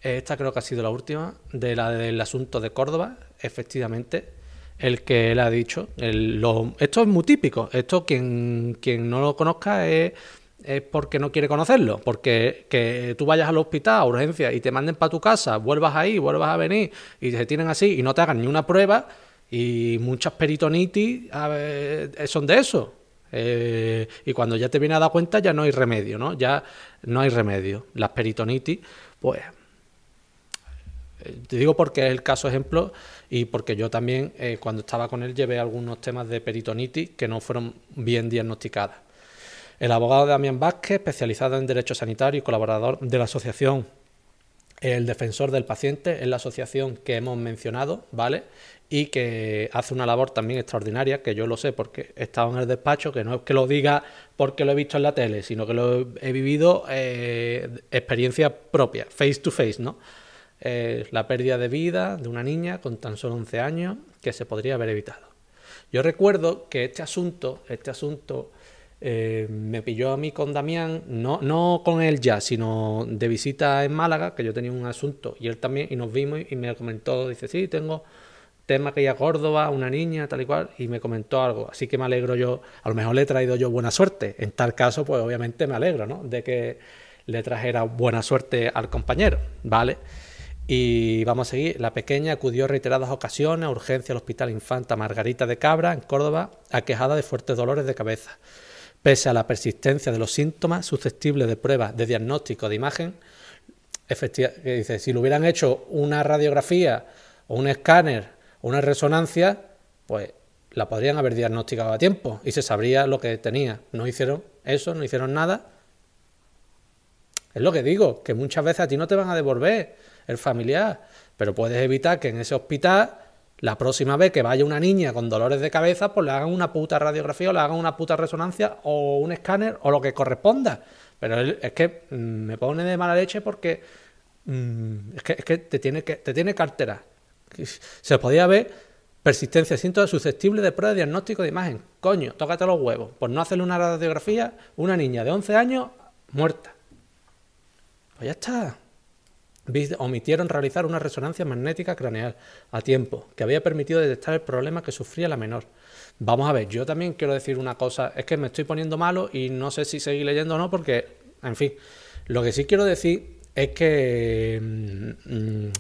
Esta creo que ha sido la última de la del asunto de Córdoba, efectivamente. El que él ha dicho. esto es muy típico. Esto, quien, quien no lo conozca, es es porque no quiere conocerlo, porque que tú vayas al hospital a urgencia y te manden para tu casa, vuelvas ahí, vuelvas a venir y se tienen así y no te hagan ni una prueba y muchas peritonitis son de eso. Eh, y cuando ya te viene a dar cuenta ya no hay remedio, ¿no? Ya no hay remedio. Las peritonitis, pues eh, te digo porque es el caso ejemplo y porque yo también eh, cuando estaba con él llevé algunos temas de peritonitis que no fueron bien diagnosticadas. El abogado Damián Vázquez, especializado en Derecho Sanitario y colaborador de la asociación El Defensor del Paciente, es la asociación que hemos mencionado, ¿vale? Y que hace una labor también extraordinaria, que yo lo sé porque he estado en el despacho, que no es que lo diga porque lo he visto en la tele, sino que lo he vivido eh, experiencia propia, face to face, ¿no? Eh, la pérdida de vida de una niña con tan solo 11 años que se podría haber evitado. Yo recuerdo que este asunto, este asunto eh, me pilló a mí con Damián, no, no con él ya, sino de visita en Málaga, que yo tenía un asunto y él también, y nos vimos y me comentó, dice, sí, tengo, tema que iba a Córdoba, una niña, tal y cual, y me comentó algo. Así que me alegro yo, a lo mejor le he traído yo buena suerte. En tal caso, pues obviamente me alegro, ¿no? De que le trajera buena suerte al compañero, ¿vale? Y vamos a seguir. La pequeña acudió reiteradas ocasiones a urgencia al Hospital Infanta Margarita de Cabra, en Córdoba, aquejada de fuertes dolores de cabeza. Pese a la persistencia de los síntomas susceptibles de pruebas de diagnóstico de imagen, efectivamente, dice, si le hubieran hecho una radiografía o un escáner o una resonancia, pues la podrían haber diagnosticado a tiempo y se sabría lo que tenía. No hicieron eso, no hicieron nada. Es lo que digo, que muchas veces a ti no te van a devolver el familiar, pero puedes evitar que en ese hospital la próxima vez que vaya una niña con dolores de cabeza, pues le hagan una puta radiografía o le hagan una puta resonancia o un escáner o lo que corresponda. Pero es que mm, me pone de mala leche porque mm, es que, te tiene que te tiene cartera se podía ver persistencia de síntomas susceptibles de prueba de diagnóstico de imagen. Coño, tócate los huevos. Por no hacerle una radiografía, una niña de 11 años muerta. Pues ya está. Omitieron realizar una resonancia magnética craneal a tiempo, que había permitido detectar el problema que sufría la menor. Vamos a ver, yo también quiero decir una cosa, es que me estoy poniendo malo y no sé si seguir leyendo o no, porque, en fin, lo que sí quiero decir es que... Mm, mm,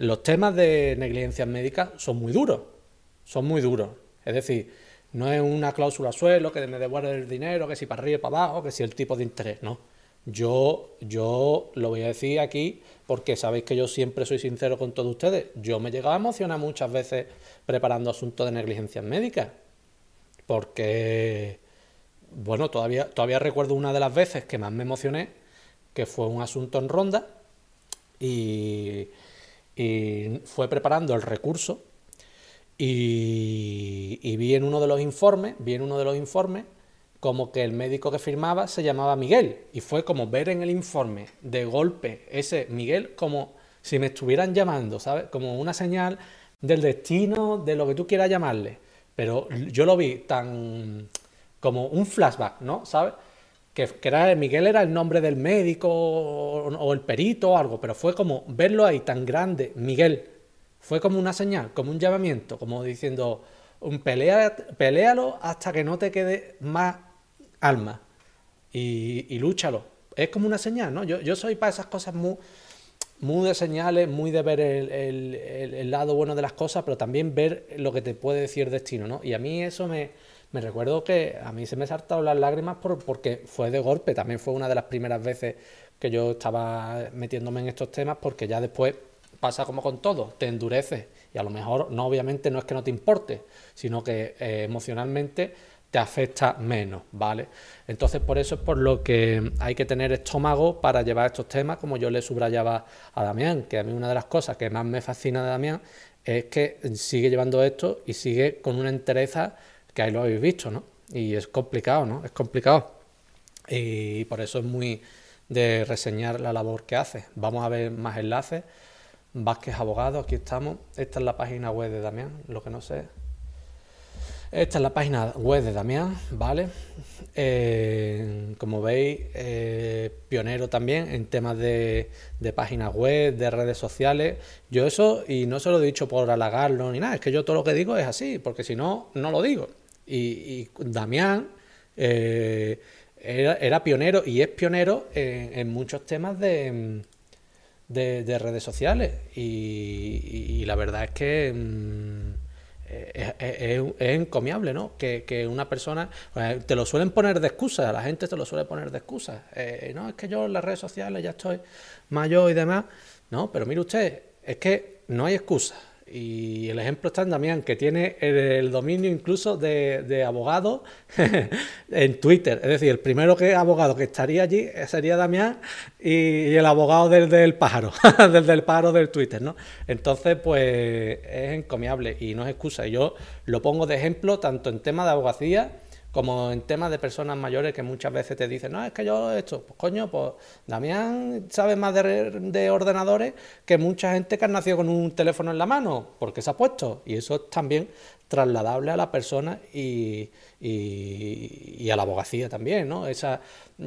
los temas de negligencia médica son muy duros, son muy duros. Es decir, no es una cláusula suelo que me devuelve el dinero, que si para arriba y para abajo, que si el tipo de interés, no. Yo, yo lo voy a decir aquí porque sabéis que yo siempre soy sincero con todos ustedes. Yo me he llegado a emocionar muchas veces preparando asuntos de negligencia médica. Porque, bueno, todavía, todavía recuerdo una de las veces que más me emocioné, que fue un asunto en ronda y y fue preparando el recurso y, vi en uno de los informes, vi en uno de los informes como que el médico que firmaba se llamaba Miguel y fue como ver en el informe de golpe ese Miguel como si me estuvieran llamando, ¿sabes? Como una señal del destino, de lo que tú quieras llamarle. Pero yo lo vi tan como un flashback, ¿no? ¿Sabes? que, era, Miguel era el nombre del médico o, el perito o algo, pero fue como verlo ahí tan grande, Miguel, fue como una señal, como un llamamiento, como diciendo, un pelea, pelealo hasta que no te quede más alma y, lúchalo. Es como una señal, ¿no? Yo, yo soy para esas cosas muy, muy de señales, muy de ver el, el, lado bueno de las cosas, pero también ver lo que te puede decir destino, ¿no? Y a mí eso me, me recuerdo que a mí se me saltaron las lágrimas por, porque fue de golpe, también fue una de las primeras veces que yo estaba metiéndome en estos temas, porque ya después pasa como con todo, te endurece y a lo mejor no obviamente no es que no te importe, sino que eh, emocionalmente te afecta menos, ¿vale? Entonces por eso es por lo que hay que tener estómago para llevar estos temas, como yo le subrayaba a Damián, que a mí una de las cosas que más me fascina de Damián es que sigue llevando esto y sigue con una entereza que ahí lo habéis visto, ¿no? Y es complicado, ¿no? Es complicado. Y por eso es muy de reseñar la labor que hace. Vamos a ver más enlaces. Vázquez Abogado, aquí estamos. Esta es la página web de Damián, lo que no sé. Esta es la página web de Damián, ¿vale? Eh, como veis, eh, pionero también en temas de, páginas web, de redes sociales. Yo eso, y no se lo he dicho por halagarlo ni nada, es que yo todo lo que digo es así, porque si no, no lo digo. Y, Damián eh, era, pionero y es pionero en, muchos temas de, de, redes sociales. Y, la verdad es que mm, es, encomiable, ¿no? Que, una persona, pues, te lo suelen poner de excusa, la gente te lo suele poner de excusa. Eh, no, es que yo en las redes sociales ya estoy mayor y demás. No, pero mire usted, es que no hay excusa. Y el ejemplo está en Damián, que tiene el, dominio incluso de, abogado en Twitter. Es decir, el primero que abogado que estaría allí sería Damián y, el abogado del, del pájaro, del, del, pájaro del Twitter, ¿no? Entonces, pues es encomiable y no es excusa. Yo lo pongo de ejemplo tanto en tema de abogacía como en temas de personas mayores que muchas veces te dicen, no, es que yo esto, pues coño, pues Damián sabe más de, ordenadores que mucha gente que ha nacido con un teléfono en la mano, porque se ha puesto. Y eso es también trasladable a la persona y, a la abogacía también, ¿no? Esa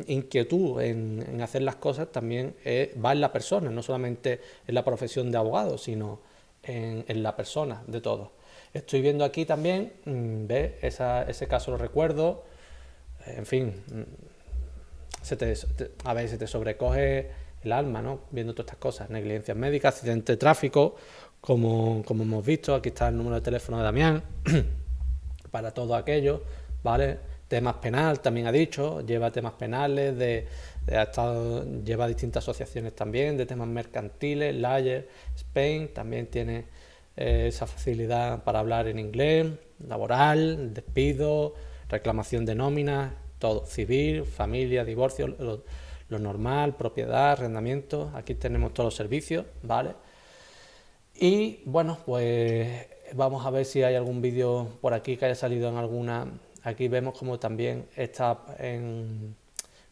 inquietud en, hacer las cosas también va en la persona, no solamente en la profesión de abogado, sino en, la persona de todo. Estoy viendo aquí también, mm, ve, ese caso lo recuerdo, en fin, mm, se te, a veces te sobrecoge el alma, ¿no? Viendo todas estas cosas, negligencias médicas, accidente de tráfico, como, como hemos visto, aquí está el número de teléfono de Damián, para todo aquello, ¿vale? Temas penal, también ha dicho, lleva temas penales, de, ha estado, lleva distintas asociaciones también, de temas mercantiles, Layer, Spain, también tiene eh, esa facilidad para hablar en inglés, laboral, despido, reclamación de nóminas, todo, civil, familia, divorcio, lo, normal, propiedad, arrendamiento, aquí tenemos todos los servicios, ¿vale? Y bueno, pues vamos a ver si hay algún vídeo por aquí que haya salido en alguna, aquí vemos como también está en,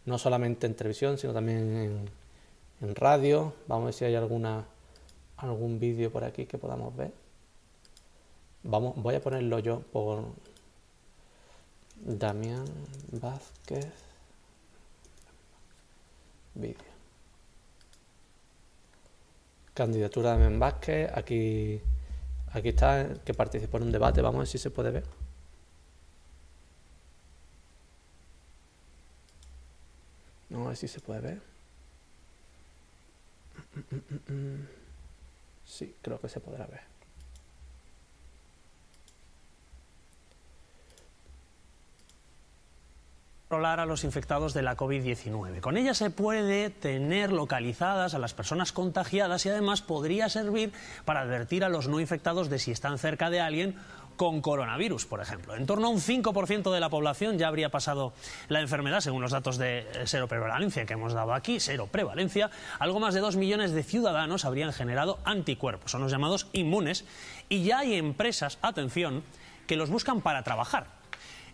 no solamente en televisión, sino también en, en radio, vamos a ver si hay alguna algún vídeo por aquí que podamos ver. Vamos, voy a ponerlo yo por Damián Vázquez. Vídeo. Candidatura de Damián Vázquez. Aquí, aquí está, que participó en un debate. Vamos a ver si se puede ver. Vamos a ver si se puede ver. Sí, creo que se podrá ver. controlar a los infectados de la COVID-19. Con ella se puede tener localizadas a las personas contagiadas y además podría servir para advertir a los no infectados de si están cerca de alguien con coronavirus, por ejemplo. En torno a un 5% de la población ya habría pasado la enfermedad, según los datos de cero prevalencia que hemos dado aquí, cero prevalencia. Algo más de 2 millones de ciudadanos habrían generado anticuerpos, son los llamados inmunes, y ya hay empresas, atención, que los buscan para trabajar.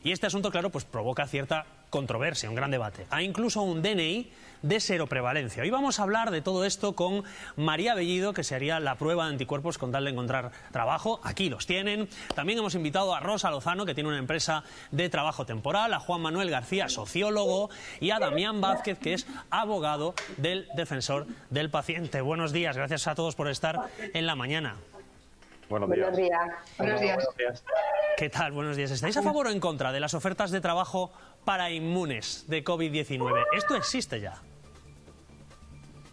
Y este asunto, claro, pues provoca cierta controversia, un gran debate. Hay incluso un DNI de seroprevalencia. Hoy vamos a hablar de todo esto con María Bellido, que se haría la prueba de anticuerpos con tal de encontrar trabajo. Aquí los tienen. También hemos invitado a Rosa Lozano, que tiene una empresa de trabajo temporal, a Juan Manuel García, sociólogo, y a Damián Vázquez, que es abogado del defensor del paciente. Buenos días, gracias a todos por estar en la mañana. Buenos días. Buenos días. Buenos días. ¿Qué tal? Buenos días. ¿Estáis a favor o en contra de las ofertas de trabajo para inmunes de COVID-19. ¿Esto existe ya?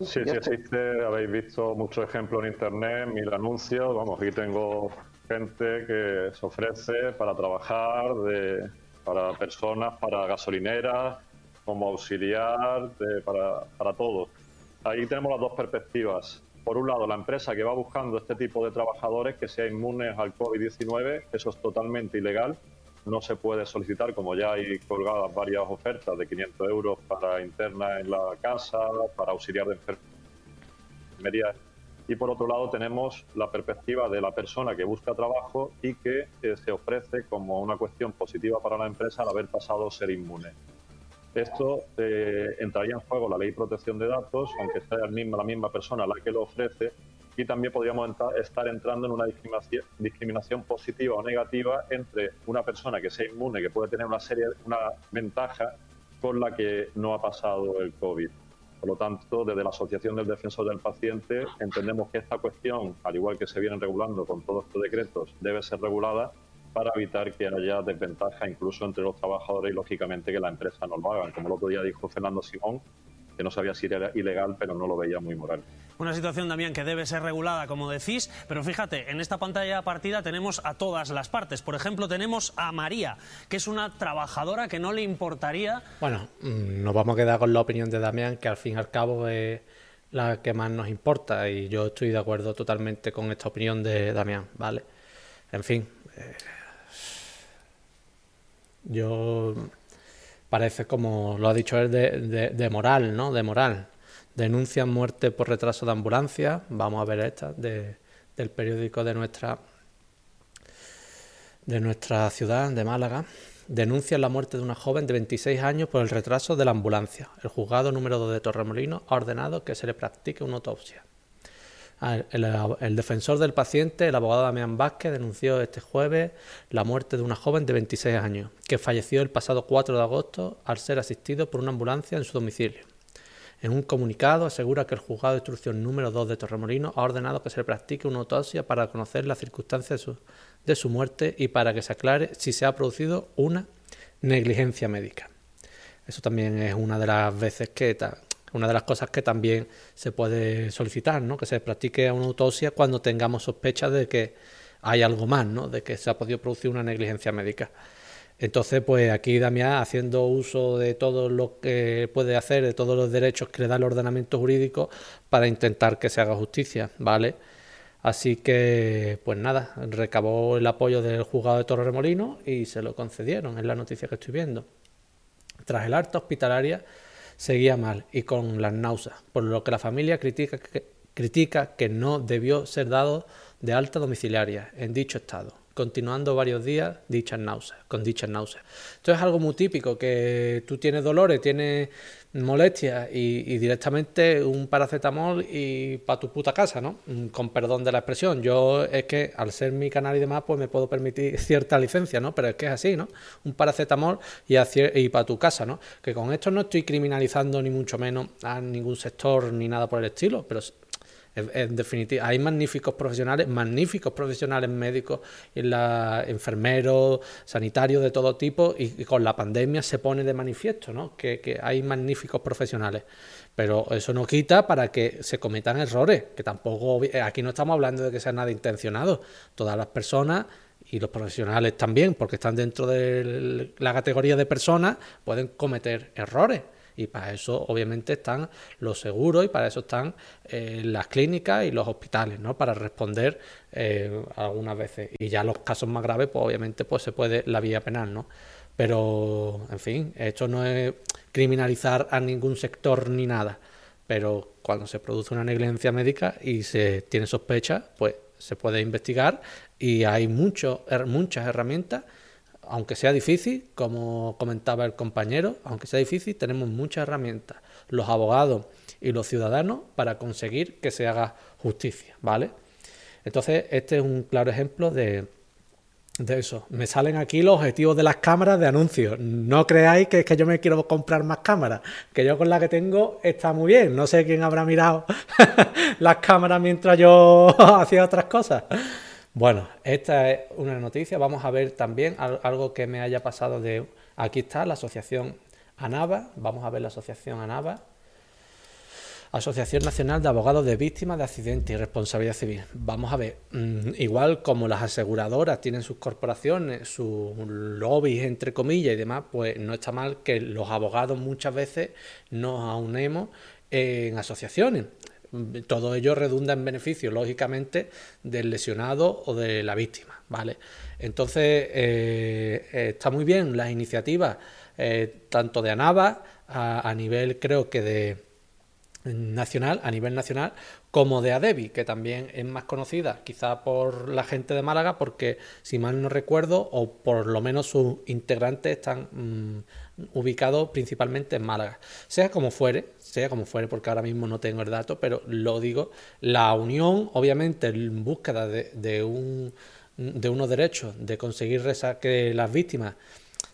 Sí, sí existe. Habéis visto muchos ejemplos en Internet, mil anuncios. Vamos, aquí tengo gente que se ofrece para trabajar, de, para personas, para gasolineras, como auxiliar, para, para todos. Ahí tenemos las dos perspectivas. Por un lado, la empresa que va buscando este tipo de trabajadores que sean inmunes al COVID-19, eso es totalmente ilegal no se puede solicitar, como ya hay colgadas varias ofertas de 500 euros para interna en la casa, para auxiliar de enfermería. Y por otro lado tenemos la perspectiva de la persona que busca trabajo y que eh, se ofrece como una cuestión positiva para la empresa al haber pasado a ser inmune. Esto eh, entraría en juego la ley de protección de datos, aunque sea la misma, la misma persona la que lo ofrece, y también podríamos estar entrando en una discriminación, positiva o negativa entre una persona que sea inmune, que puede tener una serie, una ventaja con la que no ha pasado el COVID. Por lo tanto, desde la Asociación del Defensor del Paciente entendemos que esta cuestión, al igual que se vienen regulando con todos estos decretos, debe ser regulada para evitar que haya desventaja incluso entre los trabajadores y, lógicamente, que la empresa no lo hagan. Como el otro día dijo Fernando Simón, que no sabía si era ilegal, pero no lo veía muy moral. Una situación también que debe ser regulada, como decís, pero fíjate, en esta pantalla partida tenemos a todas las partes. Por ejemplo, tenemos a María, que es una trabajadora que no le importaría... Bueno, mm, nos vamos a quedar con la opinión de Damián, que al fin y al cabo es la que más nos importa, y yo estoy de acuerdo totalmente con esta opinión de Damián, ¿vale? En fin, eh, yo parece como lo ha dicho él de, moral, ¿no? De moral. Denuncian muerte por retraso de ambulancia. Vamos a ver esta del periódico de nuestra de nuestra ciudad, de Málaga. Denuncian la muerte de una joven de 26 años por el retraso de la ambulancia. El juzgado número 2 de Torremolino ha ordenado que se le practique una autopsia. El, defensor del paciente, el abogado Damián Vázquez, denunció este jueves la muerte de una joven de 26 años, que falleció el pasado 4 de agosto al ser asistido por una ambulancia en su domicilio. En un comunicado asegura que el juzgado de instrucción número 2 de Torremolino ha ordenado que se practique una autopsia para conocer las circunstancias de su, de su muerte y para que se aclare si se ha producido una negligencia médica. Eso también es una de las veces que una de las cosas que también se puede solicitar, ¿no? Que se practique una autopsia cuando tengamos sospechas de que hay algo más, ¿no? De que se ha podido producir una negligencia médica. Entonces, pues aquí Damián, haciendo uso de todo lo que puede hacer, de todos los derechos que le da el ordenamiento jurídico, para intentar que se haga justicia, ¿vale? Así que, pues nada, recabó el apoyo del juzgado de Torremolino y se lo concedieron, es la noticia que estoy viendo. Tras el alta hospitalaria, seguía mal y con las náuseas, por lo que la familia critica que, critica que no debió ser dado de alta domiciliaria en dicho estado continuando varios días dichas náuseas, con dichas náuseas. Esto es algo muy típico, que tú tienes dolores, tienes molestias y, directamente un paracetamol y para tu puta casa, ¿no? Mm, con perdón de la expresión. Yo es que al ser mi canal y demás, pues me puedo permitir cierta licencia, ¿no? Pero es que es así, ¿no? Un paracetamol y, y para tu casa, ¿no? Que con esto no estoy criminalizando ni mucho menos a ningún sector ni nada por el estilo, pero en, definitiva, hay magníficos profesionales, magníficos profesionales médicos, enfermeros, sanitarios de todo tipo, y, con la pandemia se pone de manifiesto ¿no? que, hay magníficos profesionales. Pero eso no quita para que se cometan errores, que tampoco, aquí no estamos hablando de que sea nada intencionado. Todas las personas y los profesionales también, porque están dentro de la categoría de personas, pueden cometer errores y para eso obviamente están los seguros y para eso están eh, las clínicas y los hospitales, ¿no? Para responder eh, algunas veces. Y ya los casos más graves, pues obviamente pues se puede la vía penal, ¿no? Pero, en fin, esto no es criminalizar a ningún sector ni nada. Pero cuando se produce una negligencia médica y se tiene sospecha, pues se puede investigar y hay mucho, muchas herramientas aunque sea difícil, como comentaba el compañero, aunque sea difícil, tenemos muchas herramientas, los abogados y los ciudadanos, para conseguir que se haga justicia, ¿vale? Entonces, este es un claro ejemplo de, eso. Me salen aquí los objetivos de las cámaras de anuncios. No creáis que es que yo me quiero comprar más cámaras, que yo con la que tengo está muy bien. No sé quién habrá mirado las cámaras mientras yo hacía otras cosas. Bueno, esta es una noticia. Vamos a ver también algo que me haya pasado de... Aquí está la asociación ANAVA. Vamos a ver la asociación ANAVA. Asociación Nacional de Abogados de Víctimas de Accidentes y Responsabilidad Civil. Vamos a ver, mm, igual como las aseguradoras tienen sus corporaciones, sus lobbies, entre comillas y demás, pues no está mal que los abogados muchas veces nos aunemos en asociaciones todo ello redunda en beneficio, lógicamente, del lesionado o de la víctima, ¿vale? Entonces, eh, eh, está muy bien las iniciativas, eh, tanto de ANAVA, a, nivel, creo que de nacional, a nivel nacional, como de ADEBI, que también es más conocida, quizá por la gente de Málaga, porque si mal no recuerdo, o por lo menos sus integrantes están mm, ubicados principalmente en Málaga. Sea como fuere, sea como fuere, porque ahora mismo no tengo el dato, pero lo digo, la unión, obviamente, en búsqueda de, un, de unos derechos, de conseguir que las víctimas,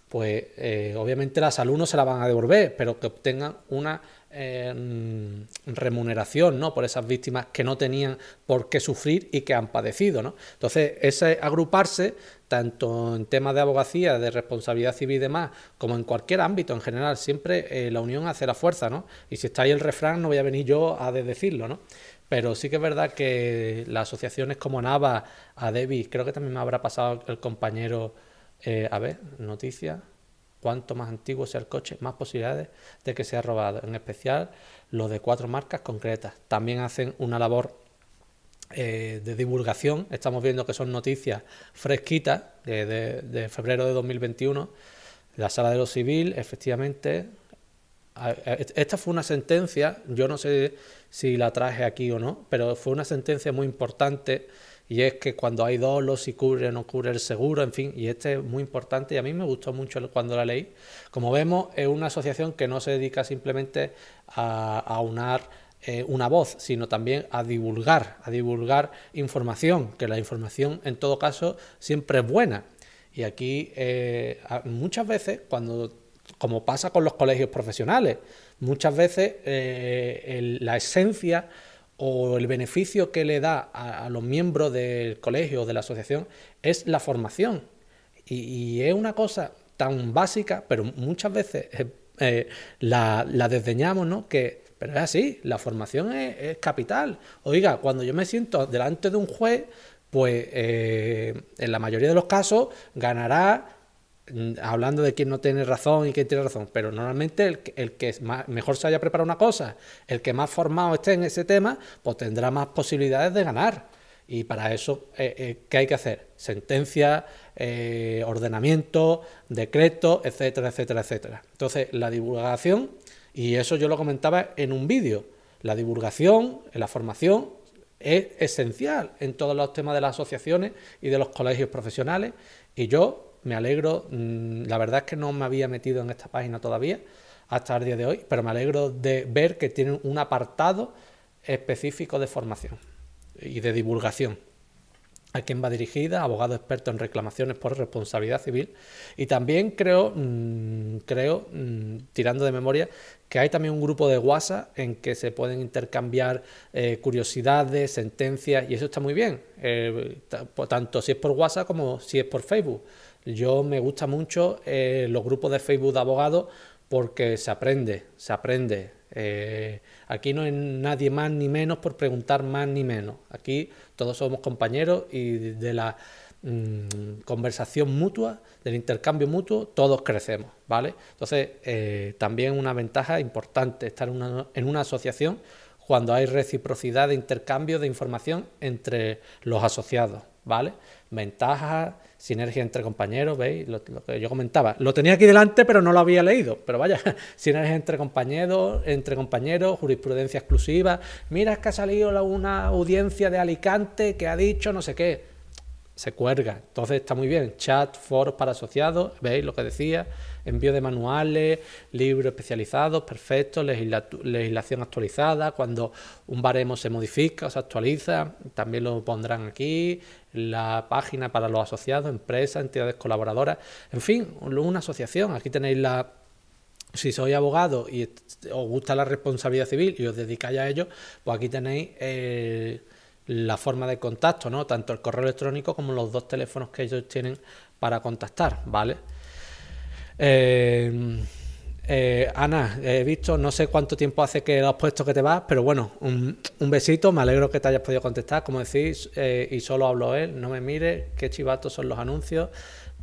pues eh, obviamente la salud no se la van a devolver, pero que obtengan una eh, remuneración ¿no? por esas víctimas que no tenían por qué sufrir y que han padecido. ¿no? Entonces, ese agruparse tanto en temas de abogacía, de responsabilidad civil y demás, como en cualquier ámbito en general, siempre eh, la unión hace la fuerza, ¿no? Y si está ahí el refrán, no voy a venir yo a decirlo, ¿no? Pero sí que es verdad que las asociaciones como NAVA, ADEBI, creo que también me habrá pasado el compañero, eh, a ver, noticias, cuanto más antiguo sea el coche, más posibilidades de que sea robado, en especial los de cuatro marcas concretas. También hacen una labor eh, de divulgación. Estamos viendo que son noticias fresquitas de, febrero de 2021. La sala de lo civil, efectivamente. Esta fue una sentencia, yo no sé si la traje aquí o no, pero fue una sentencia muy importante y es que cuando hay dolo, si cubre o no cubre el seguro, en fin, y este es muy importante y a mí me gustó mucho cuando la leí. Como vemos, es una asociación que no se dedica simplemente a, a unar eh, una voz, sino también a divulgar, a divulgar información, que la información en todo caso siempre es buena. Y aquí eh, muchas veces cuando como pasa con los colegios profesionales. Muchas veces eh, la esencia o el beneficio que le da a, los miembros del colegio o de la asociación es la formación. Y, es una cosa tan básica, pero muchas veces eh, la, desdeñamos, ¿no? Que, pero es así, la formación es, capital. Oiga, cuando yo me siento delante de un juez, pues en la mayoría de los casos ganará Mm, hablando de quién no tiene razón y quién tiene razón, pero normalmente el, que mejor se haya preparado una cosa, el que más formado esté en ese tema, pues tendrá más posibilidades de ganar. Y para eso, eh, eh, ¿qué hay que hacer? Sentencia, eh, ordenamiento, decreto, etcétera, etcétera, etcétera. Entonces, la divulgación, y eso yo lo comentaba en un vídeo, la divulgación, la formación, es esencial en todos los temas de las asociaciones y de los colegios profesionales. Y yo me alegro, mm, la verdad es que no me había metido en esta página todavía hasta el día de hoy, pero me alegro de ver que tienen un apartado específico de formación y de divulgación. A quién va dirigida, abogado experto en reclamaciones por responsabilidad civil. Y también creo, mm, creo, mm, tirando de memoria, que hay también un grupo de WhatsApp en que se pueden intercambiar eh, curiosidades, sentencias, y eso está muy bien, eh, tanto si es por WhatsApp como si es por Facebook. Yo me gusta mucho eh, los grupos de Facebook de abogados porque se aprende, se aprende. Aquí no hay nadie más ni menos por preguntar más ni menos. Aquí todos somos compañeros y de la mm, conversación mutua, del intercambio mutuo, todos crecemos, ¿vale? Entonces, eh, también una ventaja importante estar en una, asociación cuando hay reciprocidad de intercambio de información entre los asociados, ¿vale? Ventajas sinergia entre compañeros, ¿veis? Lo, que yo comentaba. Lo tenía aquí delante, pero no lo había leído. Pero vaya, sinergia entre compañeros, entre compañeros, jurisprudencia exclusiva. Mira, que ha salido una audiencia de Alicante que ha dicho no sé qué. Se cuelga. Entonces está muy bien. Chat, foros para asociados, ¿veis lo que decía? envío de manuales, libros especializados, perfecto, legislación actualizada, cuando un baremo se modifica o se actualiza, también lo pondrán aquí, la página para los asociados, empresas, entidades colaboradoras, en fin, una asociación, aquí tenéis la si sois abogado y os gusta la responsabilidad civil y os dedicáis a ello, pues aquí tenéis eh, la forma de contacto, ¿no? Tanto el correo electrónico como los dos teléfonos que ellos tienen para contactar, ¿vale? Eh, eh, Ana, he visto, no sé cuánto tiempo hace que lo has puesto que te vas, pero bueno, un, besito, me alegro que te hayas podido contestar, como decís, eh, y solo hablo él, no me mire, qué chivatos son los anuncios,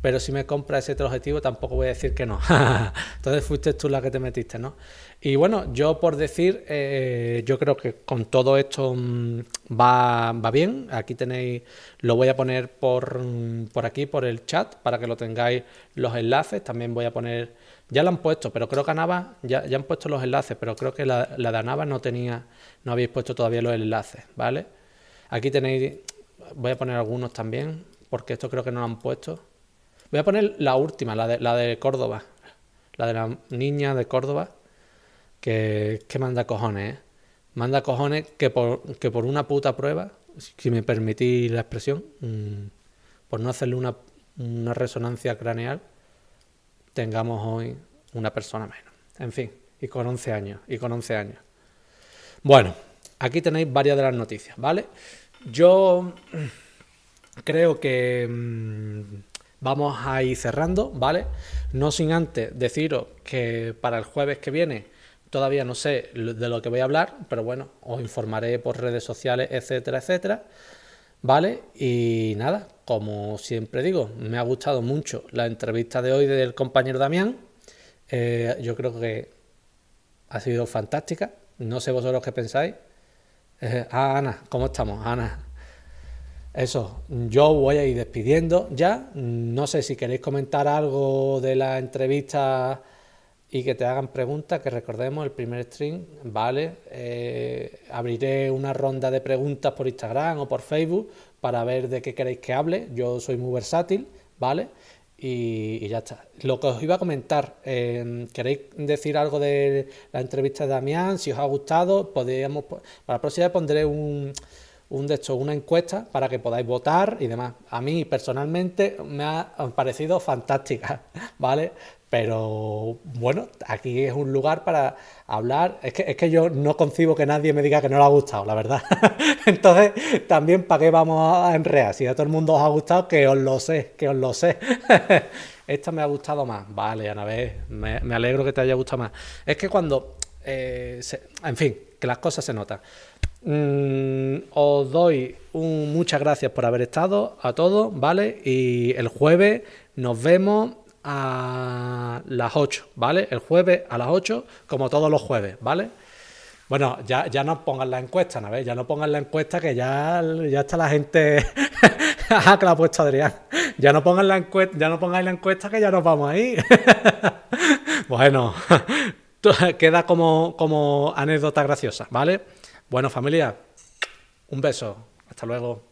pero si me compra ese objetivo tampoco voy a decir que no. Entonces fuiste tú la que te metiste, ¿no? Y bueno, yo por decir, eh, yo creo que con todo esto mm, va, va, bien. Aquí tenéis, lo voy a poner por, mm, por aquí, por el chat, para que lo tengáis los enlaces. También voy a poner, ya lo han puesto, pero creo que a ya, ya han puesto los enlaces, pero creo que la, la de Anava no tenía, no habéis puesto todavía los enlaces, ¿vale? Aquí tenéis, voy a poner algunos también, porque esto creo que no lo han puesto. Voy a poner la última, la de, la de Córdoba, la de la niña de Córdoba que, manda cojones, ¿eh? Manda cojones que por, que por una puta prueba, si me permitís la expresión, mm, por no hacerle una, una resonancia craneal, tengamos hoy una persona menos. En fin, y con 11 años, y con 11 años. Bueno, aquí tenéis varias de las noticias, ¿vale? Yo creo que mm, vamos a ir cerrando, ¿vale? No sin antes deciros que para el jueves que viene Todavía no sé de lo que voy a hablar, pero bueno, os informaré por redes sociales, etcétera, etcétera. ¿Vale? Y nada, como siempre digo, me ha gustado mucho la entrevista de hoy del compañero Damián. Eh, yo creo que ha sido fantástica. No sé vosotros qué pensáis. Eh, ah, Ana, ¿cómo estamos? Ana. Eso, yo voy a ir despidiendo ya. No sé si queréis comentar algo de la entrevista y que te hagan preguntas, que recordemos el primer stream, ¿vale? Eh, abriré una ronda de preguntas por Instagram o por Facebook para ver de qué queréis que hable. Yo soy muy versátil, ¿vale? Y, ya está. Lo que os iba a comentar, eh, ¿queréis decir algo de la entrevista de Damián? Si os ha gustado, podríamos, para la próxima pondré un, un de hecho, una encuesta para que podáis votar y demás. A mí personalmente me ha parecido fantástica, ¿vale? Pero bueno, aquí es un lugar para hablar. Es que, es que yo no concibo que nadie me diga que no le ha gustado, la verdad. Entonces, también para qué vamos a enrear. Si a todo el mundo os ha gustado, que os lo sé, que os lo sé. Esta me ha gustado más. Vale, Ana, me, me alegro que te haya gustado más. Es que cuando. Eh, en fin, que las cosas se notan. Mm, os doy muchas gracias por haber estado a todos, ¿vale? Y el jueves nos vemos a las 8, ¿vale? El jueves a las 8, como todos los jueves, ¿vale? Bueno, ya, ya no pongan la encuesta, ¿no? Ya no pongan la encuesta que ya, ya está la gente. que la ha puesto Adrián. Ya no pongan la encuesta, ya no pongáis la encuesta que ya nos vamos ahí. bueno, queda como, como anécdota graciosa, ¿vale? Bueno, familia, un beso. Hasta luego.